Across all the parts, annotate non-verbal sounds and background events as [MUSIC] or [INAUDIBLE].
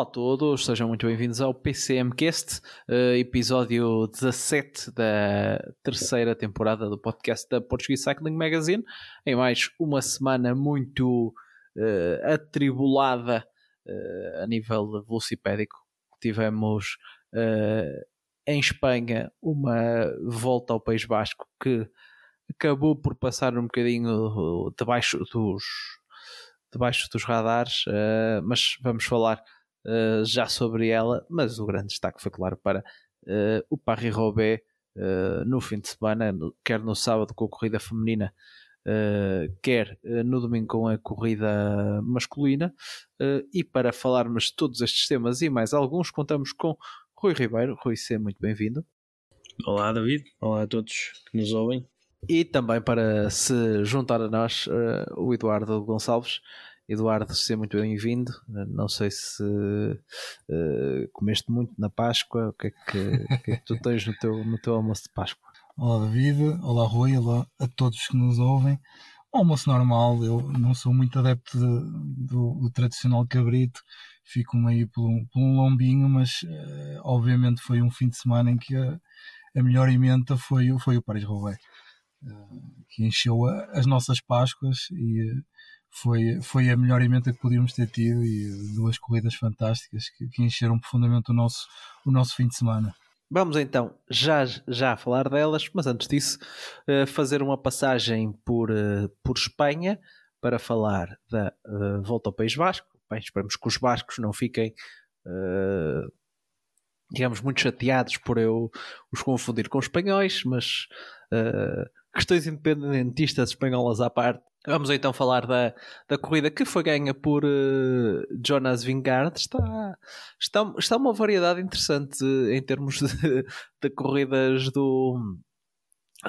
Olá a todos, sejam muito bem-vindos ao PCMcast, uh, episódio 17 da terceira temporada do podcast da Portuguese Cycling Magazine. Em mais uma semana muito uh, atribulada uh, a nível velocipédico. Tivemos em Espanha uma volta ao País Basco que acabou por passar um bocadinho debaixo dos, debaixo dos radares, mas vamos falar uh, já sobre ela, mas o grande destaque foi, claro, para uh, o Paris-Roubaix uh, no fim de semana, quer no sábado com a corrida feminina, quer no domingo com a corrida masculina. e para falarmos de todos estes temas e mais alguns, contamos com Rui Ribeiro. Rui, seja muito bem-vindo. Olá, David. Olá a todos que nos ouvem. E também para se juntar a nós, o Eduardo Gonçalves. Eduardo, seja muito bem-vindo. Não sei se uh, comeste muito na Páscoa, o que é que, que, é que tu tens no teu, no teu almoço de Páscoa? Olá David, olá Rui, olá a todos que nos ouvem. Almoço normal, eu não sou muito adepto de, do, do, tradicional cabrito, fico meio por um, por um lombinho, mas uh, obviamente foi um fim de semana em que a, a melhor emenda foi, foi o Paris-Roubaix, uh, que encheu a, as nossas Páscoas e foi, foi a melhor emenda que podíamos ter tido e duas corridas fantásticas que, que encheram profundamente o nosso, o nosso fim de semana. Vamos então já, já falar delas, mas antes disso, uh, fazer uma passagem por, uh, por Espanha para falar da uh, volta ao País Vasco. Bem, esperamos que os bascos não fiquem, digamos, muito chateados por eu os confundir com espanhóis, mas questões independentistas espanholas à parte, Vamos então falar da, da corrida que foi ganha por uh, Jonas Vingard. Está, está, está uma variedade interessante em termos de, de corridas do,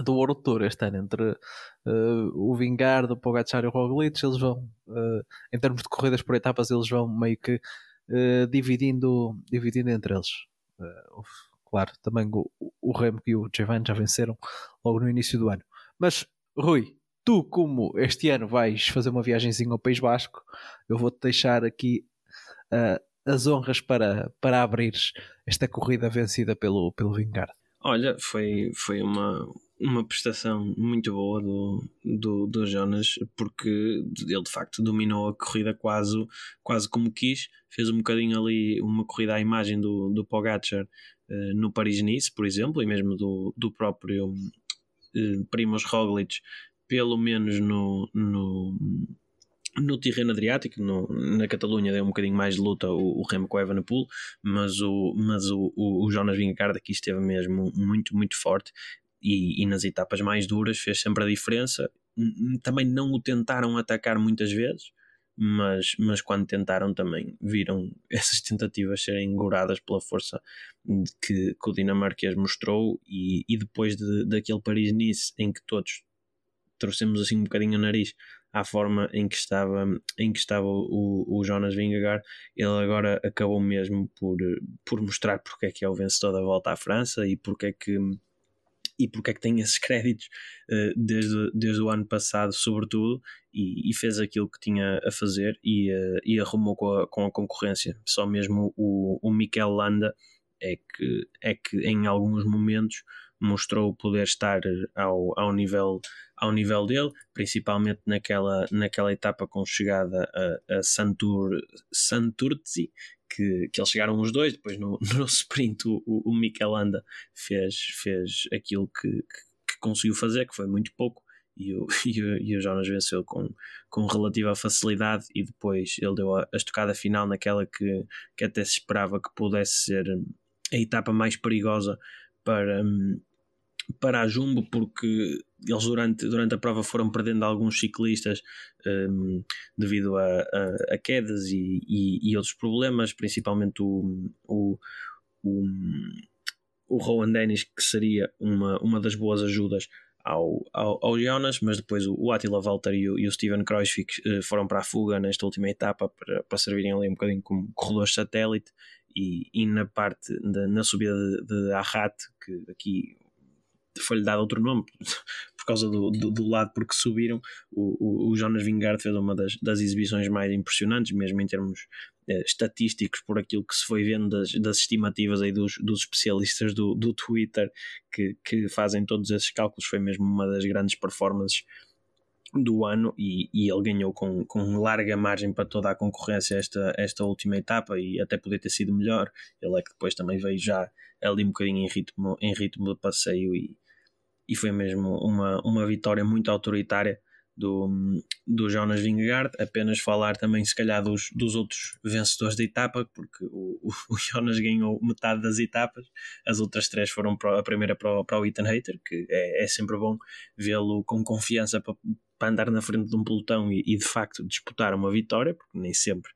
do World Tour este ano entre uh, o Vingard, o Pogacar e o Roglic. Eles vão, uh, em termos de corridas por etapas, eles vão meio que dividindo, dividindo entre eles. claro, também o, o Remo e o Giovanni já venceram logo no início do ano. Mas, Rui, tu, como este ano vais fazer uma viagemzinha ao País Basco, eu vou-te deixar aqui uh, as honras para, para abrires esta corrida vencida pelo, pelo Vingard. Olha, foi, foi uma, uma prestação muito boa do, do, do Jonas, porque ele de facto dominou a corrida quase, quase como quis, fez um bocadinho ali uma corrida à imagem do, do Pogacar uh, no Paris-Nice, por exemplo, e mesmo do, do próprio uh, Roglic pelo menos no, no, no terreno Adriático, no, na Catalunha deu um bocadinho mais de luta o, o Remo com Evenepoel, mas o, mas o, o, o Jonas Vingegaard aqui esteve mesmo muito, muito forte e, e, nas etapas mais duras fez sempre a diferença. Também não o tentaram atacar muitas vezes, mas, mas quando tentaram também viram [LAUGHS] essas tentativas serem enguradas pela força que, que o dinamarquês mostrou e, e depois de, daquele Paris-Nice em que todos trouxemos assim um bocadinho o nariz à forma em que estava, em que estava o, o Jonas Vingegaard, ele agora acabou mesmo por, por mostrar porque é que é o vencedor da volta à França e porque é que e porque é que tem esses [LAUGHS] créditos uh, desde, desde o ano passado, sobretudo, e, e, fez aquilo que tinha a fazer e, uh, e arrumou com a, com a concorrência. Só mesmo o, o Mikel Landa é que, é que em alguns momentos mostrou poder estar ao, ao, nível, ao nível dele, principalmente naquela, naquela etapa com chegada a, a Santur, Santurzi, que, que eles chegaram os dois, depois no, [LAUGHS] no sprint o, o Mikel fez, fez aquilo que, que, que, conseguiu fazer, que foi muito pouco, e o, [LAUGHS] e o, e o Jonas venceu com, com relativa facilidade e depois ele deu a, a estocada final naquela que, que até se esperava que pudesse ser a etapa mais perigosa para, para a Jumbo, porque eles durante, durante a prova foram perdendo alguns ciclistas um, devido a, a, a quedas e, e, e, outros problemas, principalmente o, o, o, o Rowan Dennis, que seria uma, uma das boas ajudas ao, ao, ao Jonas, mas depois o, o Attila Walter e o, e o Steven Kreuzvik uh, foram para a fuga nesta última etapa para, para servirem ali um bocadinho como corredores satélite e, e na parte de, na subida de, de Arrat, que aqui foi-lhe dado outro nome [LAUGHS] por causa do, do, do, lado porque subiram o, o, o Jonas Vingard fez uma das, das exibições mais impressionantes mesmo em termos eh, estatísticos por aquilo que se foi vendo das, das estimativas aí dos, dos especialistas do, do Twitter que, que fazem todos esses cálculos foi mesmo uma das grandes performances do ano e, e ele ganhou com, com larga margem para toda a concorrência esta, esta última etapa e até poder ter sido melhor. Ele é que depois também veio já ali um bocadinho em ritmo, em ritmo de passeio e, e foi mesmo uma, uma vitória muito autoritária do, do Jonas Vingegaard, apenas falar também se calhar dos, dos outros vencedores da etapa, porque o, o, [LAUGHS] Jonas ganhou metade das etapas, as outras três foram para, a primeira para o, para o Ethan Hater, que é, é sempre bom vê-lo com confiança para, para andar na frente de um pelotão e, e, de facto disputar uma vitória, porque nem sempre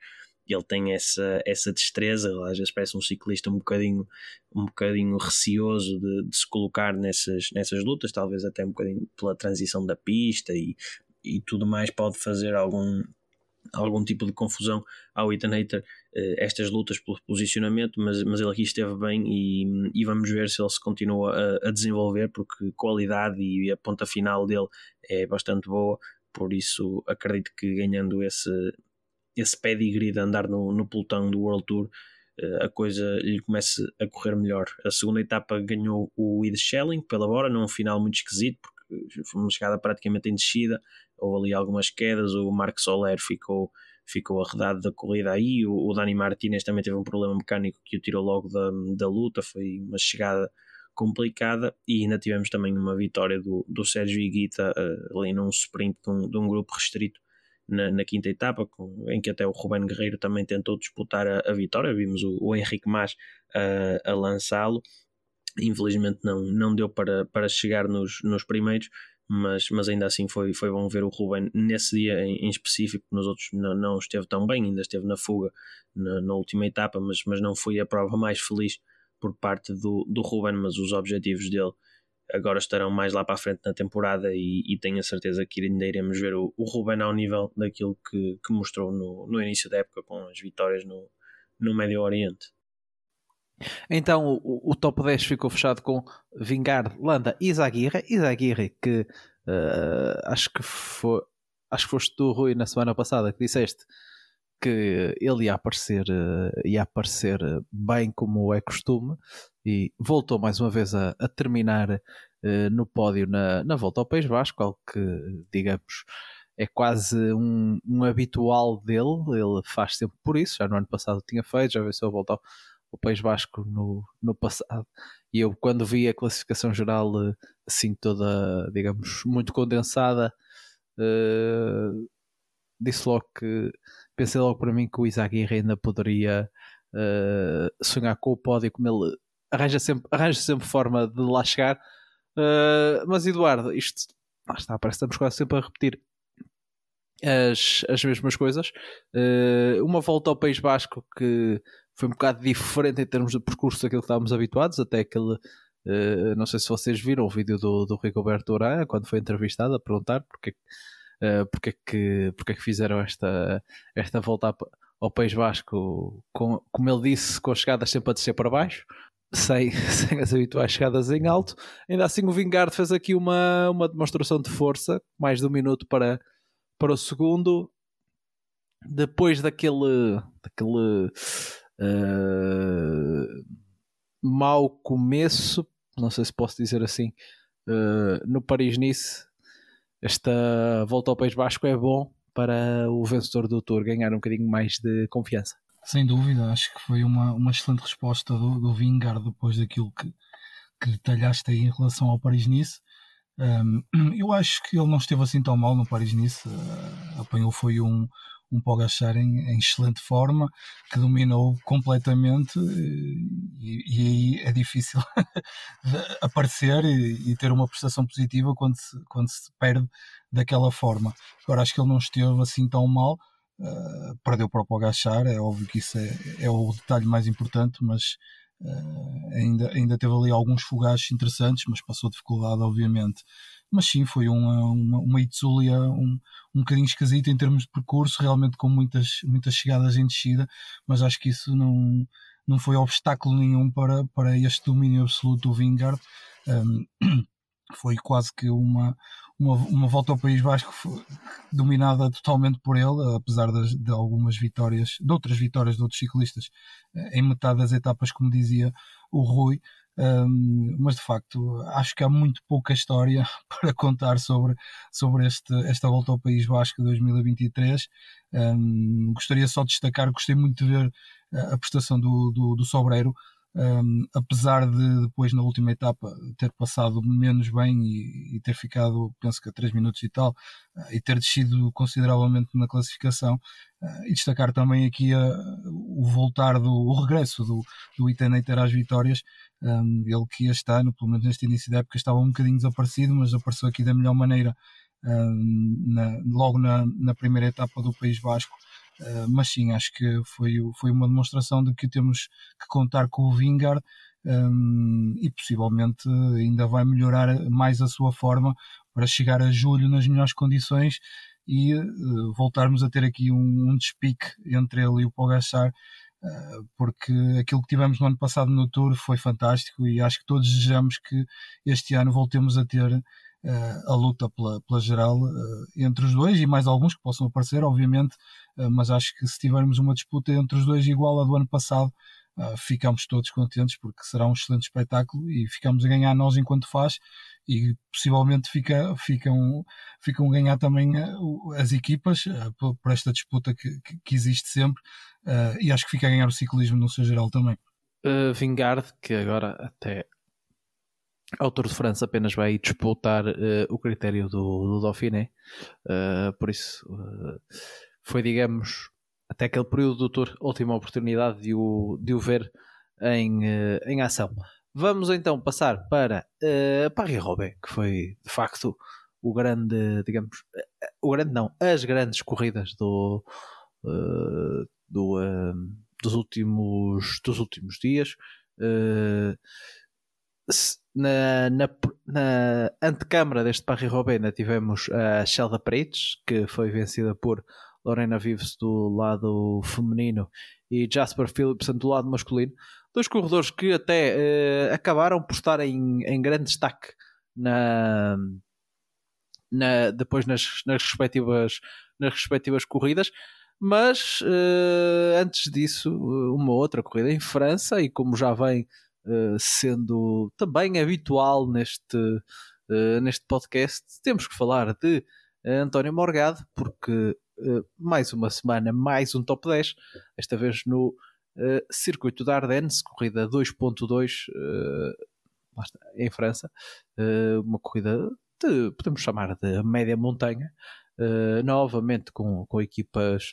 ele tem essa, essa destreza, ele às vezes parece um ciclista um bocadinho, um bocadinho receoso de, de, se colocar nessas, nessas lutas, talvez até um bocadinho pela transição da pista e, e tudo mais pode fazer algum, algum tipo de confusão ao Ethan Hater uh, estas lutas pelo posicionamento, mas, mas ele aqui esteve bem e, e vamos ver se ele se continua a, a, desenvolver, porque qualidade e a ponta final dele é bastante boa, por isso acredito que ganhando esse, esse pedigree de andar no, no pelotão do World Tour uh, a coisa lhe comece a correr melhor. A segunda etapa ganhou o Ed Schelling pela Bora, num final muito esquisito, porque foi uma chegada praticamente em descida, houve ali algumas quedas, o Marco Soler ficou, ficou arredado da corrida aí, o, o Dani Martinez também teve um problema mecânico que o tirou logo da, da luta, foi uma chegada complicada e ainda tivemos também uma vitória do, do Sérgio Iguita uh, ali num sprint de um, de um grupo restrito na, na, quinta etapa, com, em que até o Ruben Guerreiro também tentou disputar a, a vitória, vimos o, o Henrique Mas uh, a lançá-lo. Infelizmente não, não deu para, para chegar nos, nos primeiros, mas, mas ainda assim foi, foi bom ver o Ruben nesse dia em, em específico, nos outros não, não esteve tão bem, ainda esteve na fuga na, na, última etapa, mas, mas não foi a prova mais feliz por parte do, do Ruben, mas os objetivos dele agora estarão mais lá para a frente na temporada e, e tenho a certeza que ainda iremos ver o, o Ruben ao nível daquilo que, que mostrou no, no início da época com as vitórias no, no Médio Oriente. Então o, o, top 10 ficou fechado com Vingard, Landa e Zaguirre. Zaguirre que uh, acho que foi acho que foste tu, Rui, na semana passada que disseste que ele ia aparecer, uh, ia aparecer bem como é costume e voltou mais uma vez a, a terminar uh, no pódio na, na volta ao País Vasco, algo que digamos é quase um, um habitual dele, ele faz sempre por isso, já no ano passado tinha feito, já veio se volta ao o País Vasco no, no passado. E eu, quando vi a classificação geral eh, assim toda, digamos, muito condensada, uh, disse logo que pensei logo para mim que o Izaguirre ainda poderia uh, sonhar com o pódio, como ele arranja sempre, arranja sempre forma de lá chegar. Uh, mas Eduardo, isto lá está, parece que estamos quase sempre a repetir as, as mesmas coisas. Uh, uma volta ao País Basco que foi um bocado diferente em termos de percurso daquilo que estávamos habituados, até aquele. Uh, não sei se vocês viram o vídeo do, do Rigoberto Urán quando foi entrevistado a perguntar porque, uh, porque, é que, porque é que fizeram esta, esta volta ao País Basco, com, como ele disse, com as chegadas sempre a descer para baixo, sem, [LAUGHS] sem as habituais chegadas em alto. Ainda assim, o Vingard fez aqui uma, uma demonstração de força, mais de um minuto para, para o segundo. Depois daquele, daquele uh, mau começo, não sei se posso dizer assim, uh, no Paris-Nice. Esta volta ao País Basco é bom para o vencedor do Tour ganhar um bocadinho mais de confiança. Sem dúvida, acho que foi uma, uma excelente resposta do, do Vingard depois daquilo que, que detalhaste aí em relação ao Paris-Nice. Um, [CLEARS THROAT] eu acho que ele não esteve assim tão mal no Paris-Nice. Uh, apanhou foi um, um Pogachar em, em excelente forma, que dominou completamente e, e aí é difícil [LAUGHS] aparecer e, e, ter uma prestação positiva quando se, quando se perde daquela forma. Agora acho que ele não esteve assim tão mal, uh, perdeu para o Pogachar, é óbvio que isso é, é o detalhe mais importante, mas Uh, ainda, ainda teve ali alguns fogachos interessantes, mas passou dificuldade, obviamente. Mas sim, foi uma, uma, uma Itzulia um, um bocadinho esquisita em termos de percurso, realmente com muitas, muitas chegadas em descida, mas acho que isso não, não foi obstáculo nenhum para, para este domínio absoluto do Vingard. Um, [CLEARS THROAT] foi quase que uma, uma, uma volta ao País Vasco dominada totalmente por ele, apesar de, de, algumas vitórias, de outras vitórias de outros ciclistas eh, em metade das etapas, como dizia o Rui. Um, mas de facto acho que há muito pouca história [LAUGHS] para contar sobre, sobre este, esta volta ao País Vasco 2023. Um, gostaria só de destacar, gostei muito de ver a prestação do, do, do Sobreiro, um, apesar de depois na última etapa ter passado menos bem e, e ter ficado, penso que a 3 minutos e tal, uh, e ter descido consideravelmente na classificação, uh, e destacar também aqui o voltar do o regresso do, do Itaneiter às vitórias, um, ele que este ano, pelo menos neste início da época, estava um bocadinho desaparecido, mas apareceu aqui da melhor maneira um, na, logo na, na primeira etapa do País Vasco. Uh, mas sim, acho que foi, foi uma demonstração de que temos que contar com o Vingard um, e possivelmente ainda vai melhorar mais a sua forma para chegar a julho nas melhores condições e uh, voltarmos a ter aqui um, um, despique entre ele e o Pogacar uh, porque aquilo que tivemos no ano passado no Tour foi fantástico e acho que todos desejamos que este ano voltemos a ter a luta pela, pela geral entre os dois e mais alguns que possam aparecer, obviamente, eh, mas acho que se tivermos uma disputa entre os dois igual à do ano passado, uh, ficamos todos contentes porque será um excelente espetáculo e ficamos a ganhar nós enquanto faz e possivelmente fica, ficam, ficam a ganhar também uh, as equipas uh, por, esta disputa que, que, existe sempre e acho que fica a ganhar o ciclismo no seu geral também. Uh, que agora até ao Tour de França apenas vai disputar o critério do, do Dauphiné, por isso foi, digamos, até aquele período do última oportunidade de o, de o ver em, uh, em ação. Vamos então passar para uh, Paris-Roubaix, que foi de facto o grande, digamos, uh, o grande não, as grandes corridas do, uh, do dos, últimos, dos últimos dias. Na, na, na antecâmara deste Paris-Roubaix ainda tivemos a Shelda Prates, que foi vencida por Lorena Vives do lado feminino e Jasper Philipson do lado masculino. Dois corredores que até uh, acabaram por estar em, em grande destaque na, na, depois nas, nas, respectivas, nas respectivas corridas. Mas uh, antes disso, uma outra corrida em França, e como já vem uh, sendo também habitual neste, neste podcast, temos que falar de António Morgado, porque uh, mais uma semana, mais um top 10, esta vez no uh, circuito da Ardennes, corrida 2.2 uh, em França, uma corrida de, podemos chamar de média montanha, novamente com, com equipas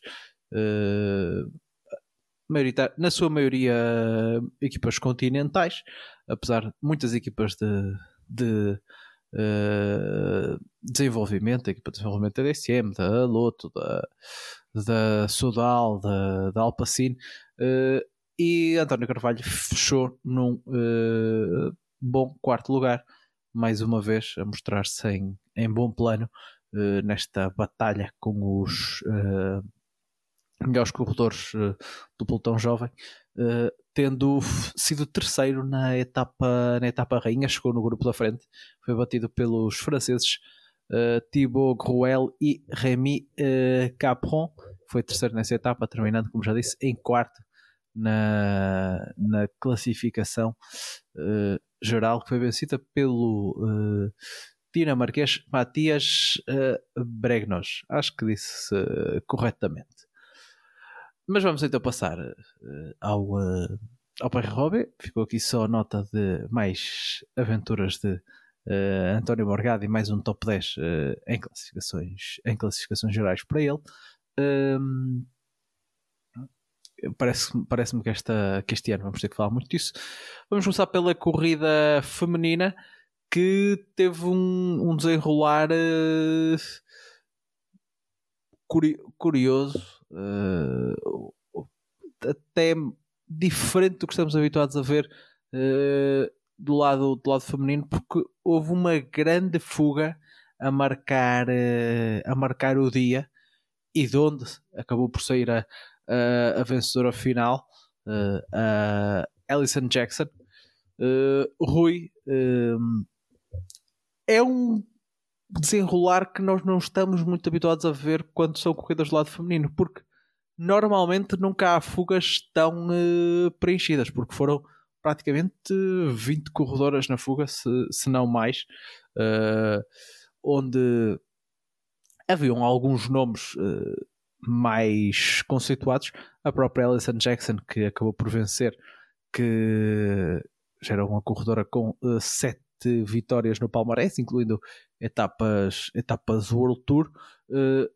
na sua maioria equipas continentais, apesar de muitas equipas de, de uh, desenvolvimento, a equipa de desenvolvimento da DSM, da Loto, da, da Sudal, da, da Alpacine, uh, e António Carvalho fechou num uh, bom quarto lugar, mais uma vez a mostrar-se em, em bom plano nesta batalha com os melhores corredores do pelotão jovem. Uh, tendo sido terceiro na etapa, na etapa rainha, chegou no grupo da frente, foi batido pelos franceses uh, Thibaut Gruel e Rémi uh, Capron, foi terceiro nessa etapa, terminando, como já disse, em quarto na, na classificação uh, geral, que foi vencida pelo dinamarquês Matias Bregnos, acho que disse corretamente. Mas vamos então passar uh, ao, uh, ao Paris Ficou aqui só a nota de mais aventuras de uh, António Morgado e mais um top 10 em, classificações, em classificações gerais para ele. Um, Parece-me parece que, que este ano vamos ter que falar muito disso. Vamos começar pela corrida feminina que teve um, um desenrolar curioso uh, até diferente do que estamos habituados a ver uh, do, lado, do lado feminino, porque houve uma grande fuga a marcar, uh, a marcar o dia e de onde acabou por sair a, a, a vencedora final, a Alison Jackson. Rui, é um desenrolar que nós não estamos muito habituados a ver quando são corridas do lado feminino, porque normalmente nunca há fugas tão uh, preenchidas, porque foram praticamente 20 corredoras na fuga, se, se não mais, uh, onde haviam alguns nomes uh, mais conceituados. A própria Alison Jackson, que acabou por vencer, que já era uma corredora com uh, sete vitórias no palmarés, incluindo etapas, etapas World Tour. Uh,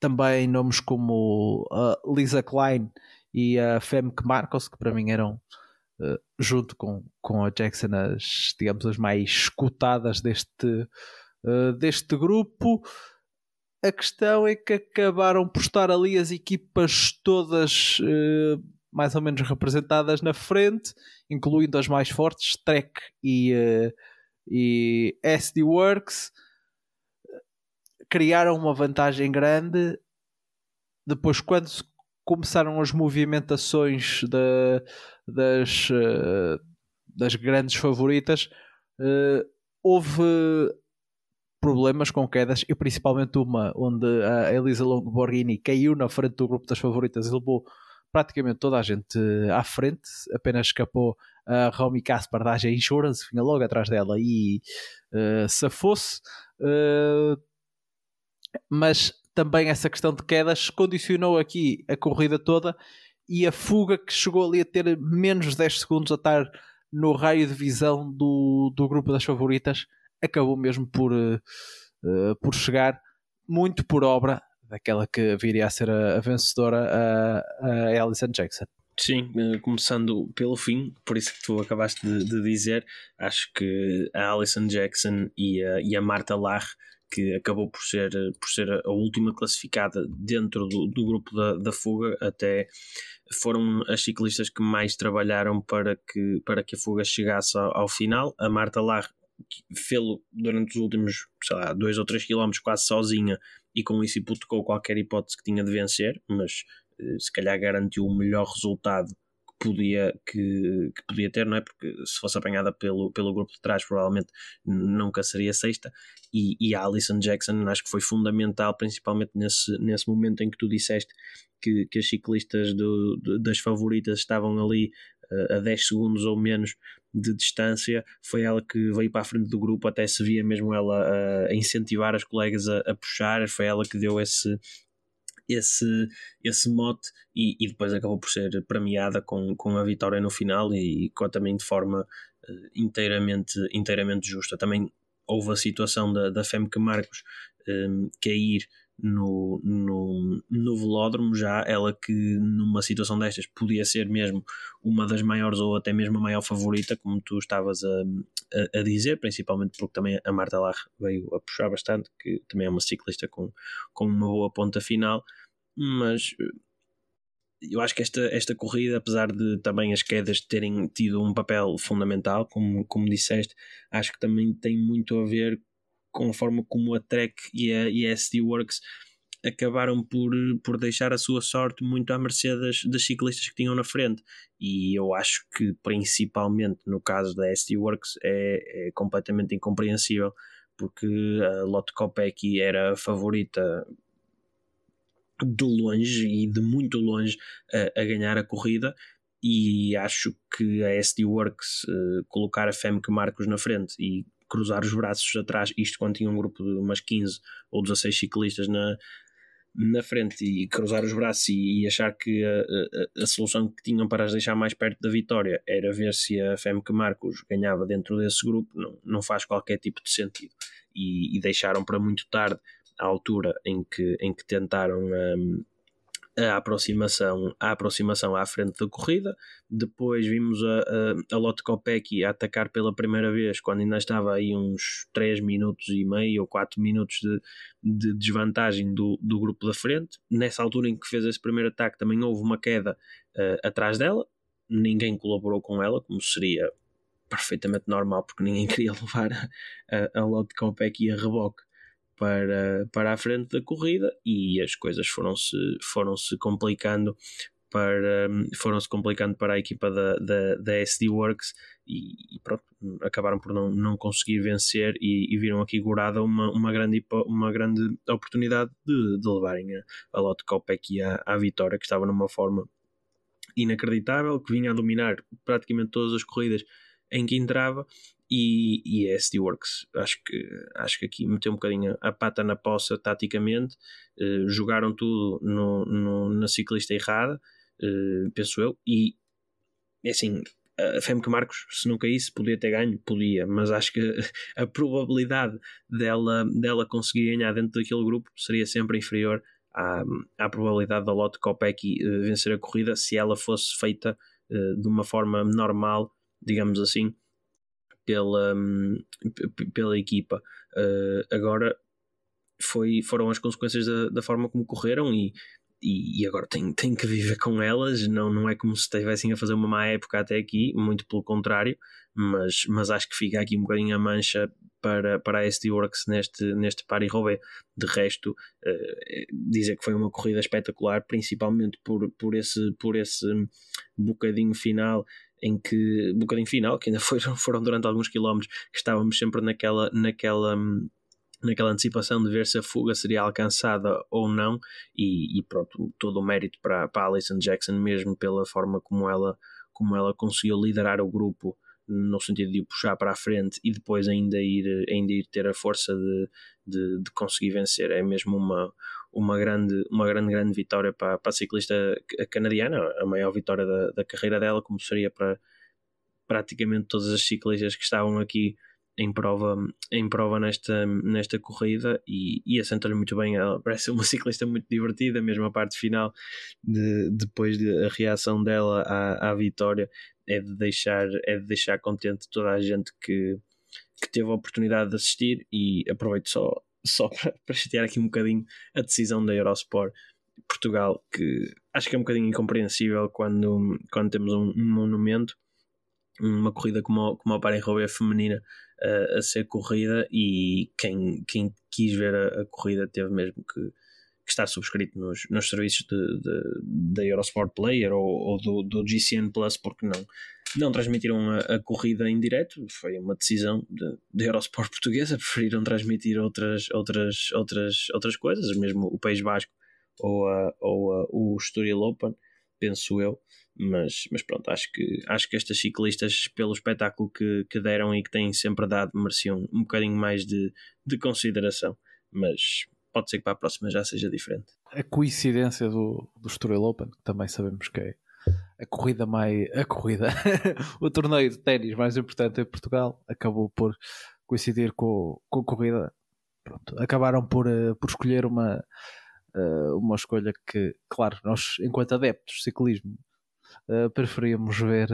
também nomes como a Lisa Klein e a Femke Marcos, que para mim eram, uh, junto com, com a Jackson, as, digamos, as mais cotadas deste, deste grupo. A questão é que acabaram por estar ali as equipas todas mais ou menos representadas na frente, incluindo as mais fortes, Trek e, e SD Works criaram uma vantagem grande. Depois, quando começaram as movimentações da, das, uh, das grandes favoritas, uh, houve problemas com quedas e principalmente uma onde a Elisa Longoborghini caiu na frente do grupo das favoritas e levou praticamente toda a gente à frente, apenas escapou a Romy Kaspar da AG Insurance, vinha logo atrás dela e uh, se uh, mas também essa questão de quedas condicionou aqui a corrida toda e a fuga que chegou ali a ter menos de 10 segundos a estar no raio de visão do, do grupo das favoritas acabou mesmo por, uh, por chegar muito por obra daquela que viria a ser a, a vencedora, a, a Alison Jackson. Sim, eh, começando pelo fim, por isso que tu acabaste de, de dizer, acho que a Alison Jackson e a, e a Marta Larre que acabou por ser, por ser a última classificada dentro do, do grupo da, da fuga, até foram as ciclistas que mais trabalharam para que, para que a fuga chegasse ao, ao final. A Marta Lar fê-lo durante os últimos, sei lá, dois ou três quilómetros quase sozinha e com isso hipotecou qualquer hipótese que tinha de vencer, mas eh, se calhar garantiu o melhor resultado podia, que, que, podia ter, não é? Porque se fosse apanhada pelo, pelo grupo de trás, provavelmente nunca seria sexta. E, e a Alison Jackson acho que foi fundamental, principalmente nesse, nesse momento em que tu disseste que, que as ciclistas do, das favoritas estavam ali uh, a 10 segundos ou menos de distância. Foi ela que veio para a frente do grupo, até se via mesmo ela a incentivar as colegas a, a puxar. Foi ela que deu esse, esse, esse mote e, e, depois acabou por ser premiada com, com a vitória no final e, com, também de forma uh, inteiramente, inteiramente justa. Também houve a situação da, da Femke Marcos um, ehm, cair no, no, no velódromo já, ela que numa situação destas podia ser mesmo uma das maiores ou até mesmo a maior favorita, como tu estavas a, a, a dizer, principalmente porque também a Marta Larre veio a puxar bastante, que também é uma ciclista com, com uma boa ponta final, mas eh, eu acho que esta, esta corrida, apesar de também as quedas terem tido um papel fundamental, como, como disseste, acho que também tem muito a ver com a forma como a Trek e a, e a SD Works acabaram por, por deixar a sua sorte muito à mercê das, das ciclistas que tinham na frente. E eu acho que, principalmente no caso da SD Works, é, é completamente incompreensível, porque a Lotte Kopecky era a favorita de longe e de muito longe a, a ganhar a corrida e acho que a SD Works uh, colocar a Femke Marcos na frente e cruzar os braços atrás, isto quando tinha um grupo de umas 15 ou 16 ciclistas na, na frente e cruzar os braços e, e achar que a, a, a, solução que tinham para as deixar mais perto da vitória era ver se a Femke Marcos ganhava dentro desse grupo, não, não faz qualquer tipo de sentido. E, e deixaram para muito tarde a altura em que, em que tentaram um, a aproximação, a aproximação à frente da corrida. Depois vimos a, a, a Lotte Kopecky a atacar pela primeira vez, quando ainda estava aí uns 3 minutos e meio ou 4 minutos de, de desvantagem do, do grupo da frente. Nessa altura em que fez esse primeiro ataque, também houve uma queda uh, atrás dela. Ninguém colaborou com ela, como seria perfeitamente normal, porque ninguém [LAUGHS] queria levar a, a Lotte Kopecky a reboque para, para a frente da corrida e as coisas foram-se foram -se complicando para foram-se complicando para a equipa da, da, da SD Works e, e, pronto, acabaram por não, não conseguir vencer e, e viram aqui gorada uma, uma, grande, uma grande oportunidade de, de levarem a, a Lotte Kopecky à, à vitória, que estava numa forma inacreditável, que vinha a dominar praticamente todas as corridas em que entrava e, e a SD Works. Acho que, acho que aqui meteu um bocadinho a pata na poça taticamente. Uh, jogaram tudo no, no, na ciclista errada uh, penso eu. E é assim a Femke Marcos se não caísse podia ter ganho, podia mas acho que [LAUGHS] a probabilidade dela, dela conseguir ganhar dentro daquele grupo seria sempre inferior à, à probabilidade da Lotte Kopecky uh, vencer a corrida se ela fosse feita de uma forma normal digamos assim pela, pela equipa. Uh, agora foi, foram as consequências da, da forma como correram e, e, e, agora tem, tem que viver com elas. Não, não é como se estivessem a fazer uma má época até aqui, muito pelo contrário, mas, mas acho que fica aqui um bocadinho a mancha para, para a SD Works neste, neste Paris-Roubaix. De resto, uh, dizer que foi uma corrida espetacular, principalmente por, por, esse, por esse bocadinho final em que, um bocadinho final, que ainda [LAUGHS] foram, foram durante alguns quilómetros, que estávamos sempre naquela, naquela, naquela antecipação de ver se a fuga seria alcançada ou não, e, e pronto, todo o mérito para, para Alison Jackson, mesmo pela forma como ela, como ela conseguiu liderar o grupo no sentido de o puxar para a frente e depois ainda ir, ainda ir ter a força de, de, de conseguir vencer. É mesmo uma, uma grande, uma grande, grande vitória para, para a ciclista canadiana, a maior vitória da, da carreira dela, como seria para praticamente todas as ciclistas que estavam aqui em prova, em prova nesta, nesta corrida e, e assenta-lhe muito bem. Ela [LAUGHS] parece uma ciclista muito divertida, mesmo a parte final, de, depois da de reação dela à, à vitória, é de, deixar, é de deixar contente toda a gente que, que teve a oportunidade de assistir. E aproveito só só [LAUGHS] para, para chatear aqui um bocadinho a decisão da Eurosport Portugal, que acho que é um bocadinho incompreensível quando, quando temos um, um monumento, uma corrida como, como a Paris-Roubaix feminina uh, a ser corrida e quem, quem quis ver a, a corrida teve mesmo que, que estar subscrito nos, nos serviços da Eurosport Player ou, ou do, do, GCN Plus, porque não, não transmitiram a, a, corrida em direto. Foi uma decisão da Eurosport portuguesa, [LAUGHS] preferiram transmitir outras, outras, outras, outras coisas, mesmo o País Basco ou, a, ou a, o Estoril Open, penso eu. Mas, mas pronto, acho que, acho que estas ciclistas, pelo espetáculo que, que deram e que têm sempre dado, mereciam um bocadinho mais de, de consideração. Mas pode ser que para a próxima já seja diferente. A coincidência do, do Estoril Open, que também sabemos que é a corrida mais. A corrida. [LAUGHS] o torneio de ténis mais importante em Portugal acabou por coincidir com, com a corrida. Pronto, acabaram por, uh, por escolher uma, uh, uma escolha que, claro, nós, enquanto adeptos de ciclismo, uh, preferíamos ver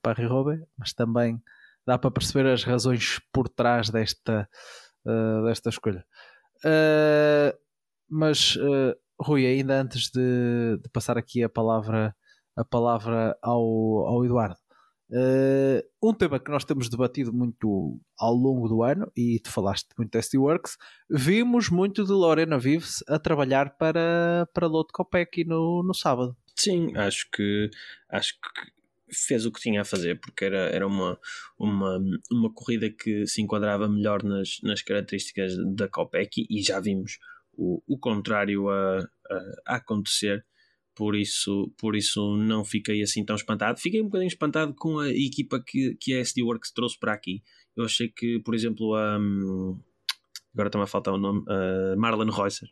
Paris-Roubaix, mas também dá para perceber as razões por trás desta, desta escolha. Mas, Rui, ainda antes de, de, passar aqui a palavra, a palavra ao, ao Eduardo, uh, um tema que nós temos debatido muito ao longo do ano, e tu falaste muito da SD-Works, vimos muito de Lorena Vives a trabalhar para, para Lotte Kopecky no, no sábado. Sim, acho que acho que fez o que tinha a fazer, porque era, era uma, uma, uma corrida que se enquadrava melhor nas, nas características da Copec e já vimos o, o contrário a, a, a, acontecer. Por isso, por isso não fiquei assim tão espantado. Fiquei um bocadinho espantado com a equipa que, que a SD Works trouxe para aqui. Eu achei que, por exemplo, a. agora está-me a faltar o nome. A Marlon Reusser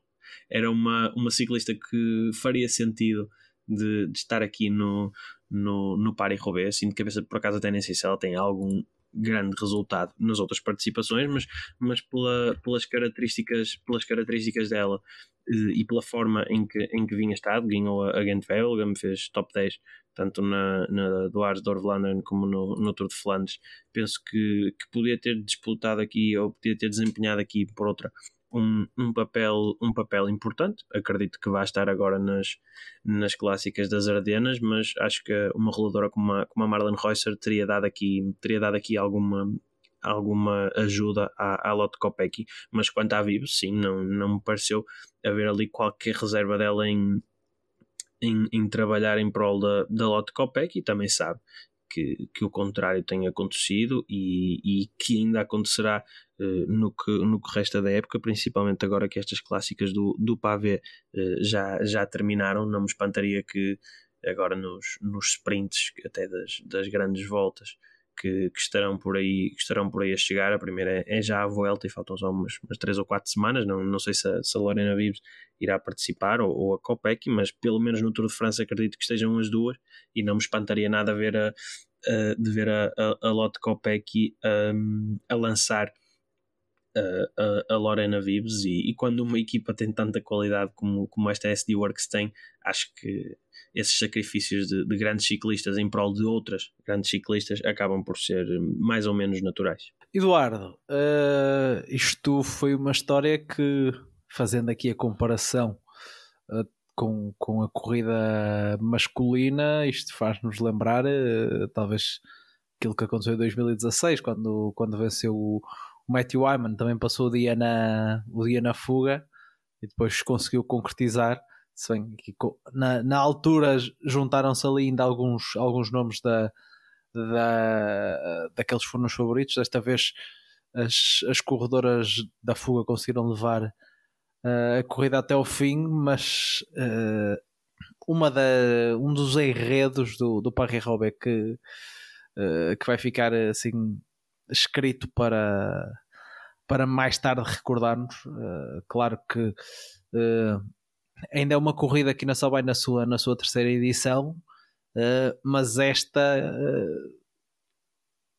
era uma, uma ciclista que faria sentido de, de estar aqui no, no, no Paris-Roubaix, assim de cabeça por acaso até nem sei se ela tem algum grande resultado nas outras participações, mas, mas pela, pelas, características, pelas características dela e pela forma em que, em que vinha estado, ganhou a, a Gent Wevelgem, fez top 10 tanto na, na do Ars Vlaanderen como no, no Tour de Flandres. Penso que, que podia ter disputado aqui ou podia ter desempenhado aqui por outra um, um, papel, um papel importante. Acredito que vai estar agora nas, nas clássicas das Ardenas, mas acho que uma roladora como a, como a Marlene Reusser teria dado aqui, teria dado aqui alguma, alguma ajuda à, à Lotte Kopecky. Mas quanto à Vivo, sim, não, não me pareceu haver ali qualquer reserva dela em, em, em trabalhar em prol da, da Lotte Kopecky. Também sabe que, que o contrário tenha acontecido e, e que ainda acontecerá uh, no, que, no que resta da época, principalmente agora que estas clássicas do, do Pavé uh, já, já terminaram. Não me espantaria que agora nos, nos sprints, até das, das grandes voltas, que, que, estarão por aí, que estarão por aí a chegar. A primeira é, é já a Vuelta e faltam só umas, umas 3 ou 4 semanas. Não, não sei se a, se a Lorena Vives irá participar ou, ou a Copec, mas pelo menos no Tour de França acredito que estejam as duas e não me espantaria nada ver a, a de ver a, a, a Lotte Copec um, a lançar a, a, Lorena Vives e, e, quando uma equipa tem tanta qualidade como, como esta SD Works tem, acho que esses sacrifícios de, de, grandes ciclistas em prol de outras grandes ciclistas acabam por ser mais ou menos naturais. Eduardo, uh, isto foi uma história que, fazendo aqui a comparação uh, com, com a corrida masculina, isto faz-nos lembrar uh, talvez aquilo que aconteceu em 2016, quando, quando venceu o, o Matthew Wyman, também passou o dia na, o dia na fuga e depois conseguiu concretizar se bem que na, na altura juntaram-se ali ainda alguns, alguns nomes da, da, daqueles foram os favoritos. Desta vez as, as corredoras da fuga conseguiram levar uh, a corrida até ao fim, mas uh, uma da, um dos enredos do, do Paris Roubaix que, uh, que vai ficar assim escrito para, para mais tarde recordarmos. claro que ainda é uma corrida aqui na Salbai na sua, na sua terceira edição, uh, mas esta uh,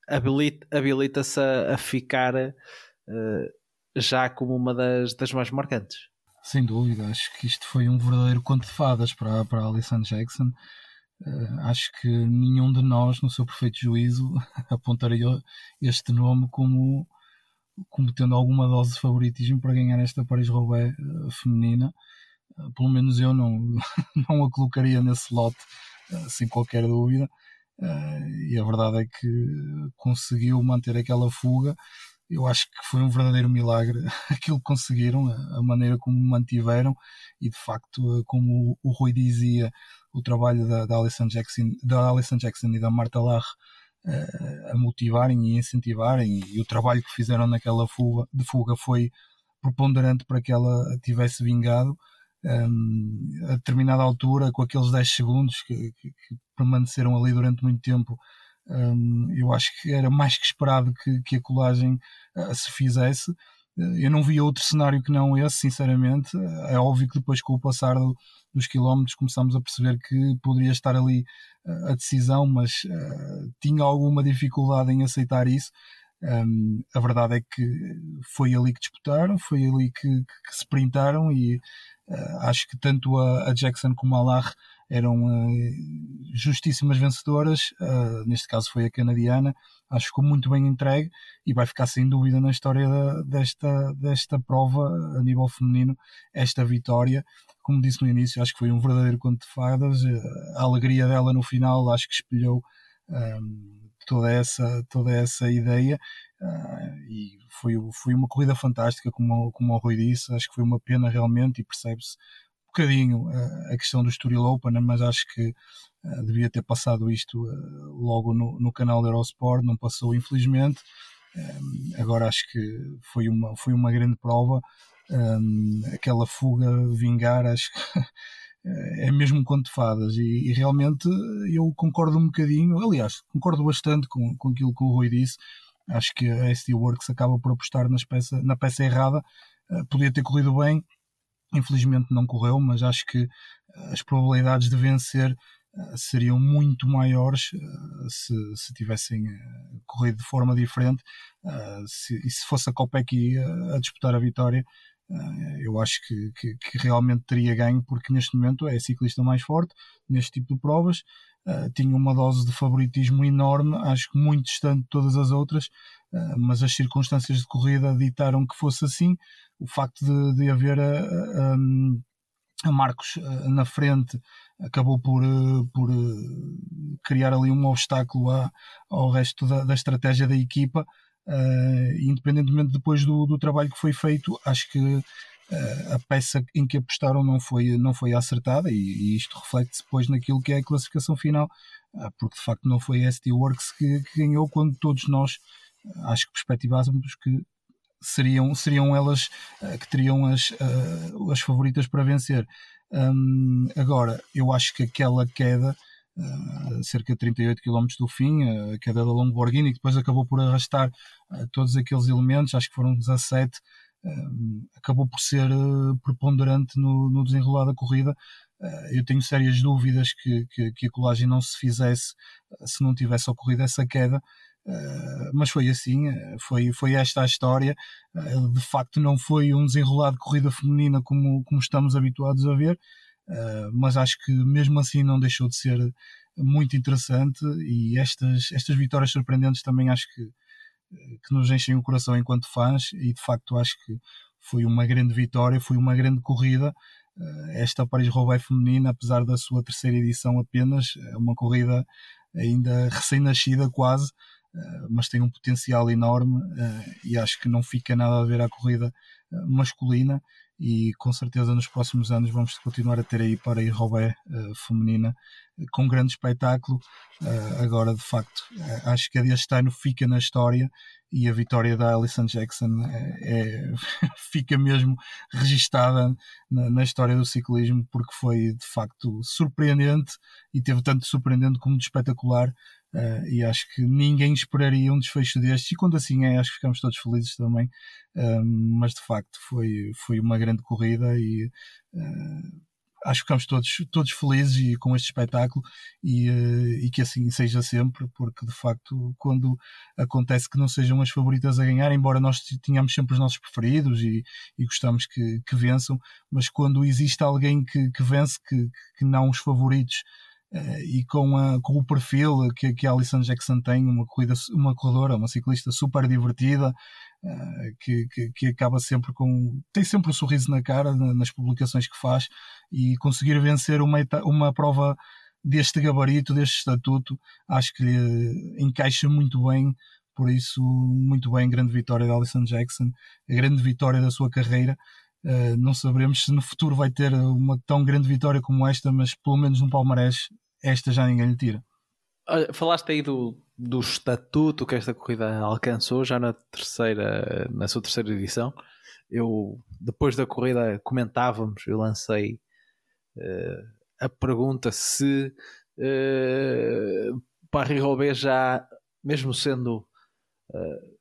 habilita-se habilita a, a, ficar uh, já como uma das, das mais marcantes. Sem dúvida, acho que isto foi um verdadeiro conto de fadas para, para Alison Jackson. Uh, acho que nenhum de nós, no seu perfeito juízo, [LAUGHS] apontaria este nome como, como tendo alguma dose de favoritismo para ganhar esta Paris-Roubaix uh, feminina pelo menos eu não, [LAUGHS] não a colocaria nesse lote eh, sem qualquer dúvida. Eh, e a verdade é que conseguiu manter aquela fuga. Eu acho que foi um verdadeiro milagre [LAUGHS] aquilo que conseguiram, a maneira como mantiveram e de facto, como o Rui dizia, o trabalho da, da, Alison, Jackson, da Alison Jackson e da Marta Larre eh, a motivarem e incentivarem e o trabalho que fizeram naquela fuga, de fuga foi preponderante para que ela tivesse vingado um, a determinada altura, com aqueles 10 segundos que, que, que permaneceram ali durante muito tempo, um, eu acho que era mais que esperado que, que a colagem uh, se fizesse. Uh, eu não vi outro cenário que não esse, sinceramente. Uh, é óbvio que depois, com o passar do, dos quilómetros, começamos a perceber que poderia estar ali a decisão, mas tinha alguma dificuldade em aceitar isso. Um, a verdade é que foi ali que disputaram, foi ali que, que, se printaram e Uh, acho que tanto a, a, Jackson como a Larre eram uh, justíssimas vencedoras, uh, neste caso foi a canadiana, acho que ficou muito bem entregue e vai ficar sem dúvida na história da, desta, desta prova a nível feminino, esta vitória. Como disse no início, acho que foi um verdadeiro conto de fadas, a alegria dela no final acho que espelhou um, toda, essa, toda essa ideia Uh, e foi, foi uma corrida fantástica, como, como o Rui disse. Acho que foi uma pena realmente e percebe-se um bocadinho uh, a questão do Estoril Open, né, mas acho que uh, devia ter passado isto logo no, no canal da Eurosport. Não passou, infelizmente. Um, agora acho que foi uma, foi uma grande prova. Um, aquela fuga vingar, acho que. [LAUGHS] é mesmo um conto de fadas e, e, realmente eu concordo um bocadinho, aliás, concordo bastante com, com aquilo que o Rui disse, Acho que a SD Works acaba por apostar nas peça, na peça errada. Uh, podia ter corrido bem, infelizmente não correu, mas acho que uh, as probabilidades de vencer uh, seriam muito maiores se, se tivessem corrido de forma diferente. Se, e se fosse a Copec a disputar a vitória, eu acho que, que, que, realmente teria ganho, porque neste momento é ciclista mais forte neste tipo de provas. Uh, tinha uma dose de favoritismo enorme, acho que muito distante de todas as outras, uh, mas as circunstâncias de corrida ditaram que fosse assim. O facto de, de haver a, a, a Marcos na frente acabou por, por criar ali um obstáculo a, ao resto da, da estratégia da equipa Uh, independentemente depois do, do, trabalho que foi feito, acho que uh, a peça em que apostaram não foi, não foi acertada e, e isto reflete-se depois naquilo que é a classificação final, uh, porque de facto não foi a ST Works que, que ganhou quando todos nós acho que perspectivávamos que seriam, seriam elas que teriam as, as favoritas para vencer. Um, agora, eu acho que aquela queda uh, cerca de 38 km do fim, a queda da Lamborghini, que depois acabou por arrastar uh, todos aqueles elementos, acho que foram 17, uh, acabou por ser preponderante no, no desenrolar da corrida. eu tenho sérias dúvidas que, que, que, a colagem não se fizesse se não tivesse ocorrido essa queda. Uh, mas foi assim, foi, foi esta a história. Uh, de facto, não foi um desenrolar de corrida feminina como, como estamos habituados a ver, Uh, mas acho que mesmo assim não deixou de ser muito interessante e estas, estas vitórias surpreendentes também acho que, que nos enchem o coração enquanto fãs e de facto acho que foi uma grande vitória, foi uma grande corrida. Uh, esta Paris-Roubaix feminina, apesar da sua terceira edição apenas, é uma corrida ainda recém-nascida quase, uh, mas tem um potencial enorme e acho que não fica nada a ver à corrida masculina e com certeza nos próximos anos vamos continuar a ter aí para ir Robé uh, feminina uh, com grande espetáculo. Uh, agora, de facto, acho que a deste ano fica na história e a vitória da Alison Jackson é, é [LAUGHS] fica mesmo registada na, na, história do ciclismo porque foi de facto surpreendente e teve tanto de surpreendente como de espetacular Uh, e acho que ninguém esperaria um desfecho destes, e quando assim é, acho que ficamos todos felizes também. Uh, mas de facto foi, foi uma grande corrida e uh, acho que ficamos todos, todos felizes e, com este espetáculo e, e, que assim seja sempre, porque de facto, quando acontece que não sejam as favoritas a ganhar, embora nós tenhamos sempre os nossos preferidos e, e gostamos que, que vençam, mas quando existe alguém que, que vence, que, que não os favoritos Uh, e com, a, com o perfil que, que a Alison Jackson tem, uma, corrida, uma corredora, uma ciclista super divertida, uh, que, que, que, acaba sempre com. tem sempre um sorriso na cara nas publicações que faz e conseguir vencer uma, uma prova deste gabarito, deste estatuto, acho que lhe encaixa muito bem. Por isso, muito bem, grande vitória da Alison Jackson, grande vitória da sua carreira. Uh, não saberemos se no futuro vai ter uma tão grande vitória como esta, mas pelo menos no palmarés esta já ninguém lhe tira. Olha, falaste aí do, do estatuto que esta corrida alcançou já na terceira, na sua terceira edição. Eu, depois da corrida, comentávamos, eu lancei uh, a pergunta se uh, Paris-Roubaix já, mesmo sendo uh,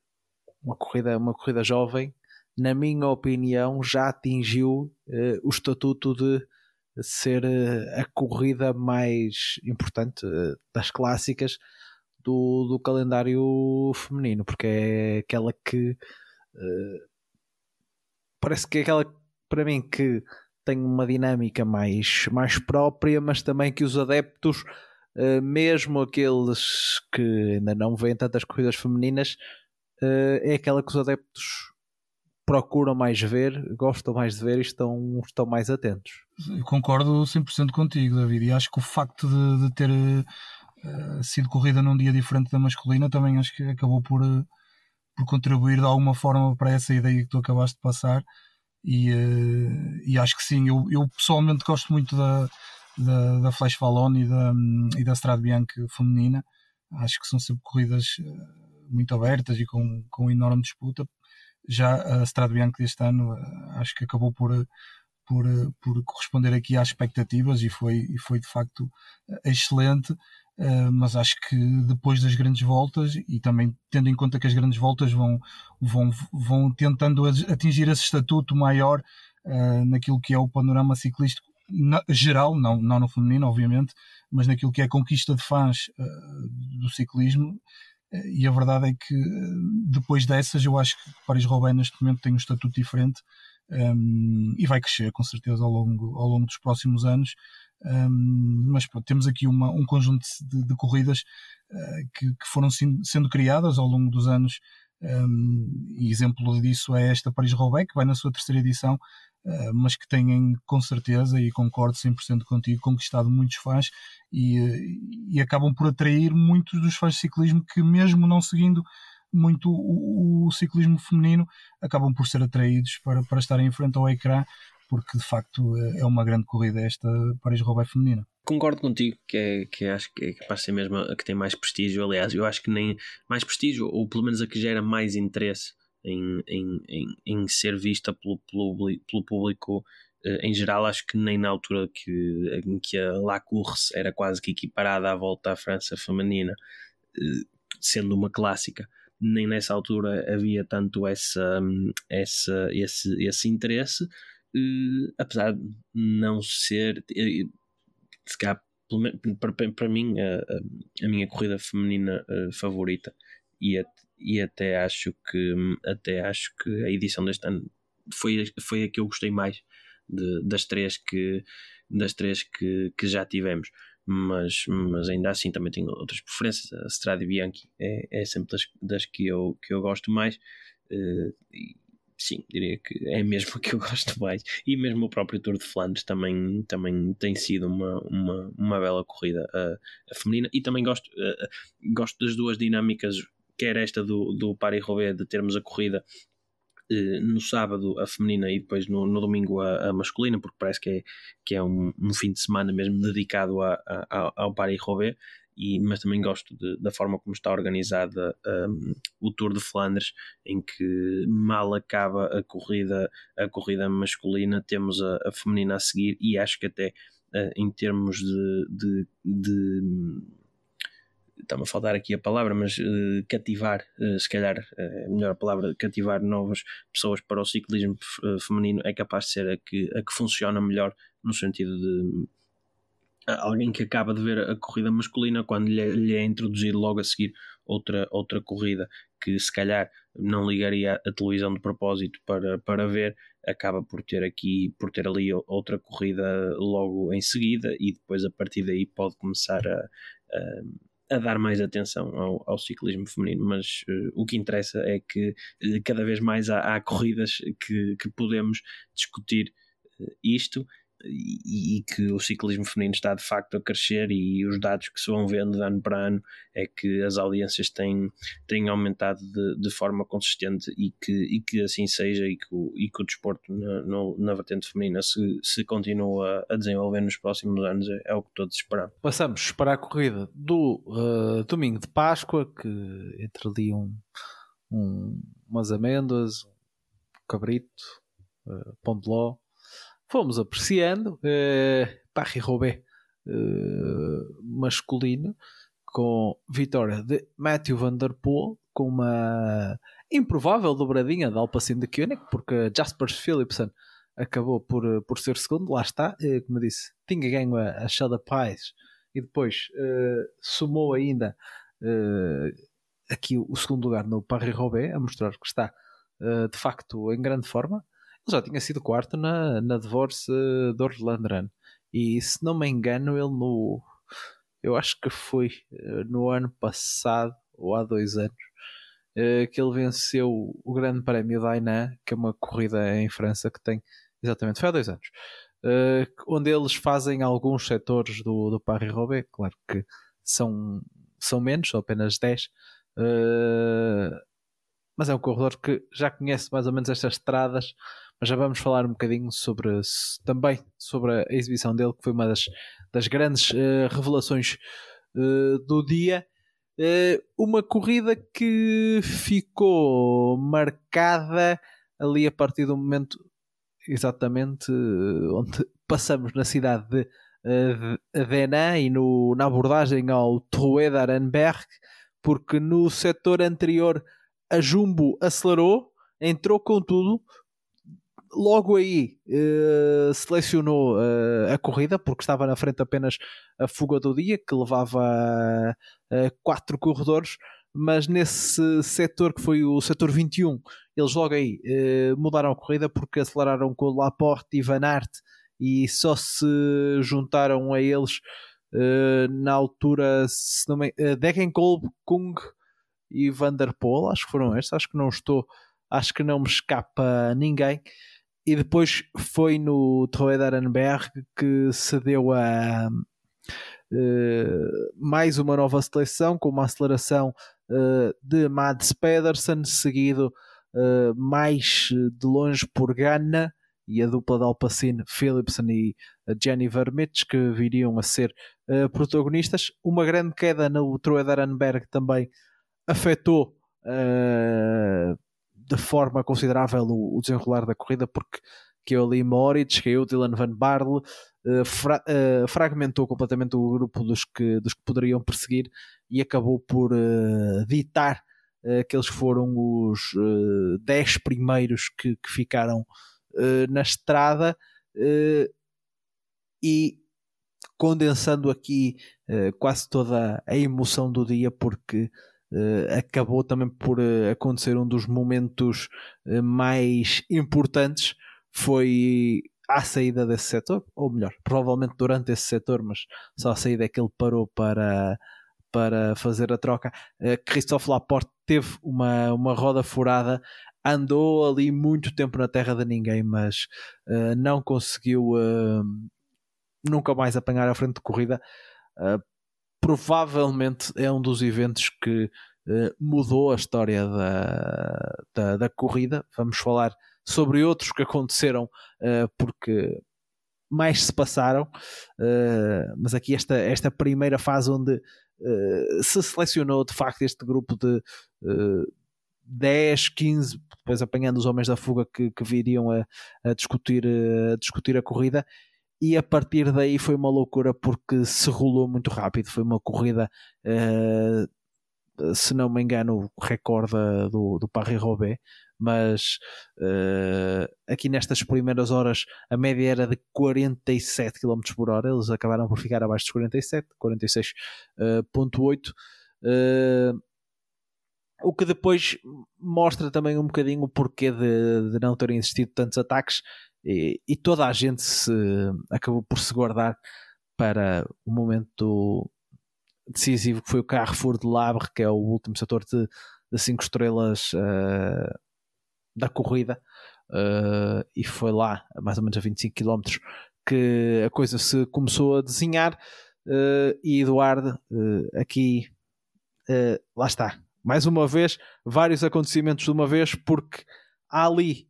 uma, corrida, uma corrida jovem, na minha opinião, já atingiu uh, o estatuto de ser uh, a corrida mais importante uh, das clássicas do, do calendário feminino, porque é aquela que parece que é aquela para mim que tem uma dinâmica mais, mais própria, mas também que os adeptos, mesmo aqueles que ainda não veem tantas corridas femininas, é aquela que os adeptos procuram mais ver, gostam mais de ver e estão, estão mais atentos. Eu concordo 100% contigo, David, e acho que o facto de, de ter uh, sido corrida num dia diferente da masculina também acho que acabou por, uh, por contribuir de alguma forma para essa ideia que tu acabaste de passar. E, uh, e acho que sim, eu, eu pessoalmente gosto muito da, da, da Flash Fallon e da, e da Strade Bianca feminina. Acho que são sempre corridas muito abertas e com, com enorme disputa já a Strade Bianca deste ano eh, acho que acabou por, eh, por, eh, por corresponder aqui às expectativas e foi, e foi de facto excelente. Uh, mas acho que depois das grandes voltas e também tendo em conta que as grandes voltas vão, vão, vão tentando atingir esse estatuto maior uh, naquilo que é o panorama ciclístico na, geral, não, não no feminino, obviamente, mas naquilo que é a conquista de fãs uh, do ciclismo, e a verdade é que depois dessas eu acho que Paris-Roubaix neste momento tem um estatuto diferente um, e vai crescer com certeza ao longo, ao longo dos próximos anos. Um, mas pronto, temos aqui uma, um conjunto de, de corridas uh, que, que, foram sendo criadas ao longo dos anos. Um, e exemplo disso é esta Paris-Roubaix, que vai na sua terceira edição, mas que têm com certeza, e concordo 100% contigo, conquistado muitos fãs e, e acabam por atrair muitos dos fãs de ciclismo que, mesmo não seguindo muito o, o, ciclismo feminino, acabam por ser atraídos para, para estarem em frente ao ecrã porque de facto é uma grande corrida esta Paris-Roubaix feminina. Concordo contigo que, é, que acho que é capaz de ser mesmo a que tem mais prestígio. Aliás, eu acho que nem mais prestígio, ou pelo menos a que gera mais interesse em, em, em, em ser vista pelo, pelo, pelo público eh, em geral. Acho que nem na altura que, em que a La Course era quase que equiparada à volta à França feminina, eh, sendo uma clássica nem nessa altura havia tanto essa, essa, esse, esse interesse uh, apesar de não ser, se calhar, para, mim, a, a, minha corrida feminina favorita e, e até acho que até acho que a edição deste ano foi, foi a que eu gostei mais de, das três que das três que, que já tivemos mas, mas ainda assim também tenho outras preferências a Strade Bianchi é, é sempre das, das que, eu, que eu gosto mais uh, sim, diria que é mesmo que eu gosto mais. E mesmo o próprio Tour de Flandres também, também tem sido uma, uma, uma bela corrida a, a feminina. E também gosto, uh, gosto das duas dinâmicas, quer esta do, do Paris-Roubaix, de termos a corrida uh, no sábado a feminina e depois no, no domingo a, a, masculina, porque parece que é, que é um, um fim de semana mesmo dedicado a, a, ao Paris-Roubaix e, mas também gosto de, da forma como está organizada um, o Tour de Flandres, em que mal acaba a corrida, a corrida masculina, temos a, a feminina a seguir, e acho que até uh, em termos de, de, de está-me a faltar aqui a palavra, mas uh, cativar, uh, se calhar é a melhor palavra, cativar novas pessoas para o ciclismo feminino é capaz de ser a que, a que funciona melhor no sentido de alguém que acaba de ver a corrida masculina quando lhe, lhe, é introduzido logo a seguir outra, outra corrida que se calhar não ligaria a televisão de propósito para, para ver, acaba por ter aqui, por ter ali outra corrida logo em seguida e depois a partir daí pode começar a, a, a dar mais atenção ao, ao ciclismo feminino, mas uh, o que interessa é que uh, cada vez mais há, há corridas que, que podemos discutir uh, isto e, e, que o ciclismo feminino está de facto a crescer e os dados que se vão vendo de ano para ano é que as audiências têm, têm aumentado de, de forma consistente e que, e que assim seja e que o, e que o desporto na, no, na vertente feminina se, se continua a desenvolver nos próximos anos é, é o que todos esperamos. Passamos para a corrida do uh, domingo de Páscoa que entre ali um, um umas amêndoas, um cabrito, uh, pão de ló fomos apreciando eh, Paris-Roubaix eh, masculino com vitória de Matthew Van Der Poel com uma improvável dobradinha de Alpacin de Koenig porque Jasper Philipsen acabou por, por ser segundo, lá está, eh, como disse, tinha ganho a, a Shada e depois eh, somou ainda eh, aqui o segundo lugar no Paris-Roubaix a mostrar que está eh, de facto em grande forma ele já tinha sido quarto na, na Divorce de Orlando Run. E se não me engano, ele no. Eu acho que foi eh, no ano passado, ou há dois anos, eh, que ele venceu o Grande Prémio da Ainan, que é uma corrida em França que tem. Exatamente, foi há dois anos. Eh, onde eles fazem alguns setores do, do Paris-Roubaix, claro que são, são menos, são apenas 10, mas é um corredor que já conhece mais ou menos estas estradas mas já vamos falar um bocadinho sobre também sobre a exibição dele, que foi uma das, das grandes uh, revelações uh, do dia. Uh, uma corrida que ficou marcada ali a partir do momento exatamente onde passamos na cidade de Denan e no, na abordagem ao Troué d'Arenberg, porque no setor anterior a Jumbo acelerou, entrou com tudo, logo aí uh, selecionou uh, a corrida, porque estava na frente apenas a fuga do dia, que levava uh, quatro corredores, mas nesse setor que foi o setor 21, eles logo aí mudaram a corrida porque aceleraram com Laporte e Van Aert e só se juntaram a eles na altura se não me, uh, Degenkolb, Kung e Van der Poel, acho que foram estes, acho que não estou, acho que não me escapa ninguém. E depois foi no Troedarenberg que se deu a uh, mais uma nova seleção com uma aceleração uh, de Mads Pedersen, seguido uh, mais de longe por Ganna e a dupla de Alpacine, Philipsen e Jenny Vermitz, que viriam a ser protagonistas. Uma grande queda no Troedarenberg também afetou de forma considerável o, o, desenrolar da corrida, porque caiu ali Moritz, caiu Dylan Van Barle, uh, fra uh, fragmentou completamente o grupo dos que, dos que poderiam perseguir e acabou por ditar aqueles que foram os 10 primeiros que, que ficaram na estrada e condensando aqui quase toda a emoção do dia, porque Uh, acabou também por uh, acontecer um dos momentos uh, mais importantes foi à saída desse setor, ou melhor, provavelmente durante esse setor, mas só a saída é que ele parou para, para fazer a troca. Christophe Laporte teve uma, uma roda furada, andou ali muito tempo na terra de ninguém, mas não conseguiu nunca mais apanhar a frente de corrida provavelmente é um dos eventos que uh, mudou a história da, da, da, corrida. Vamos falar sobre outros que aconteceram uh, porque mais se passaram, uh, mas aqui esta, esta primeira fase onde se selecionou de facto este grupo de 10, 15, depois apanhando os homens da fuga que, que viriam a, a discutir, a discutir a corrida e a partir daí foi uma loucura porque se rolou muito rápido. Foi uma corrida, uh, se não me engano, o recorde do, do Paris-Roubaix, mas uh, aqui nestas primeiras horas a média era de 47 km por hora, eles acabaram por ficar abaixo dos 47, 46.8. Uh, o que depois mostra também um bocadinho o porquê de, de não terem existido tantos ataques e, e, toda a gente se acabou por se guardar para o momento decisivo que foi o Carrefour de Labre, que é o último setor de, 5 estrelas uh, da corrida, uh, e foi lá, mais ou menos a 25 km, que a coisa se começou a desenhar. Uh, e Eduardo, aqui, lá está, mais uma vez, vários acontecimentos de uma vez, porque há ali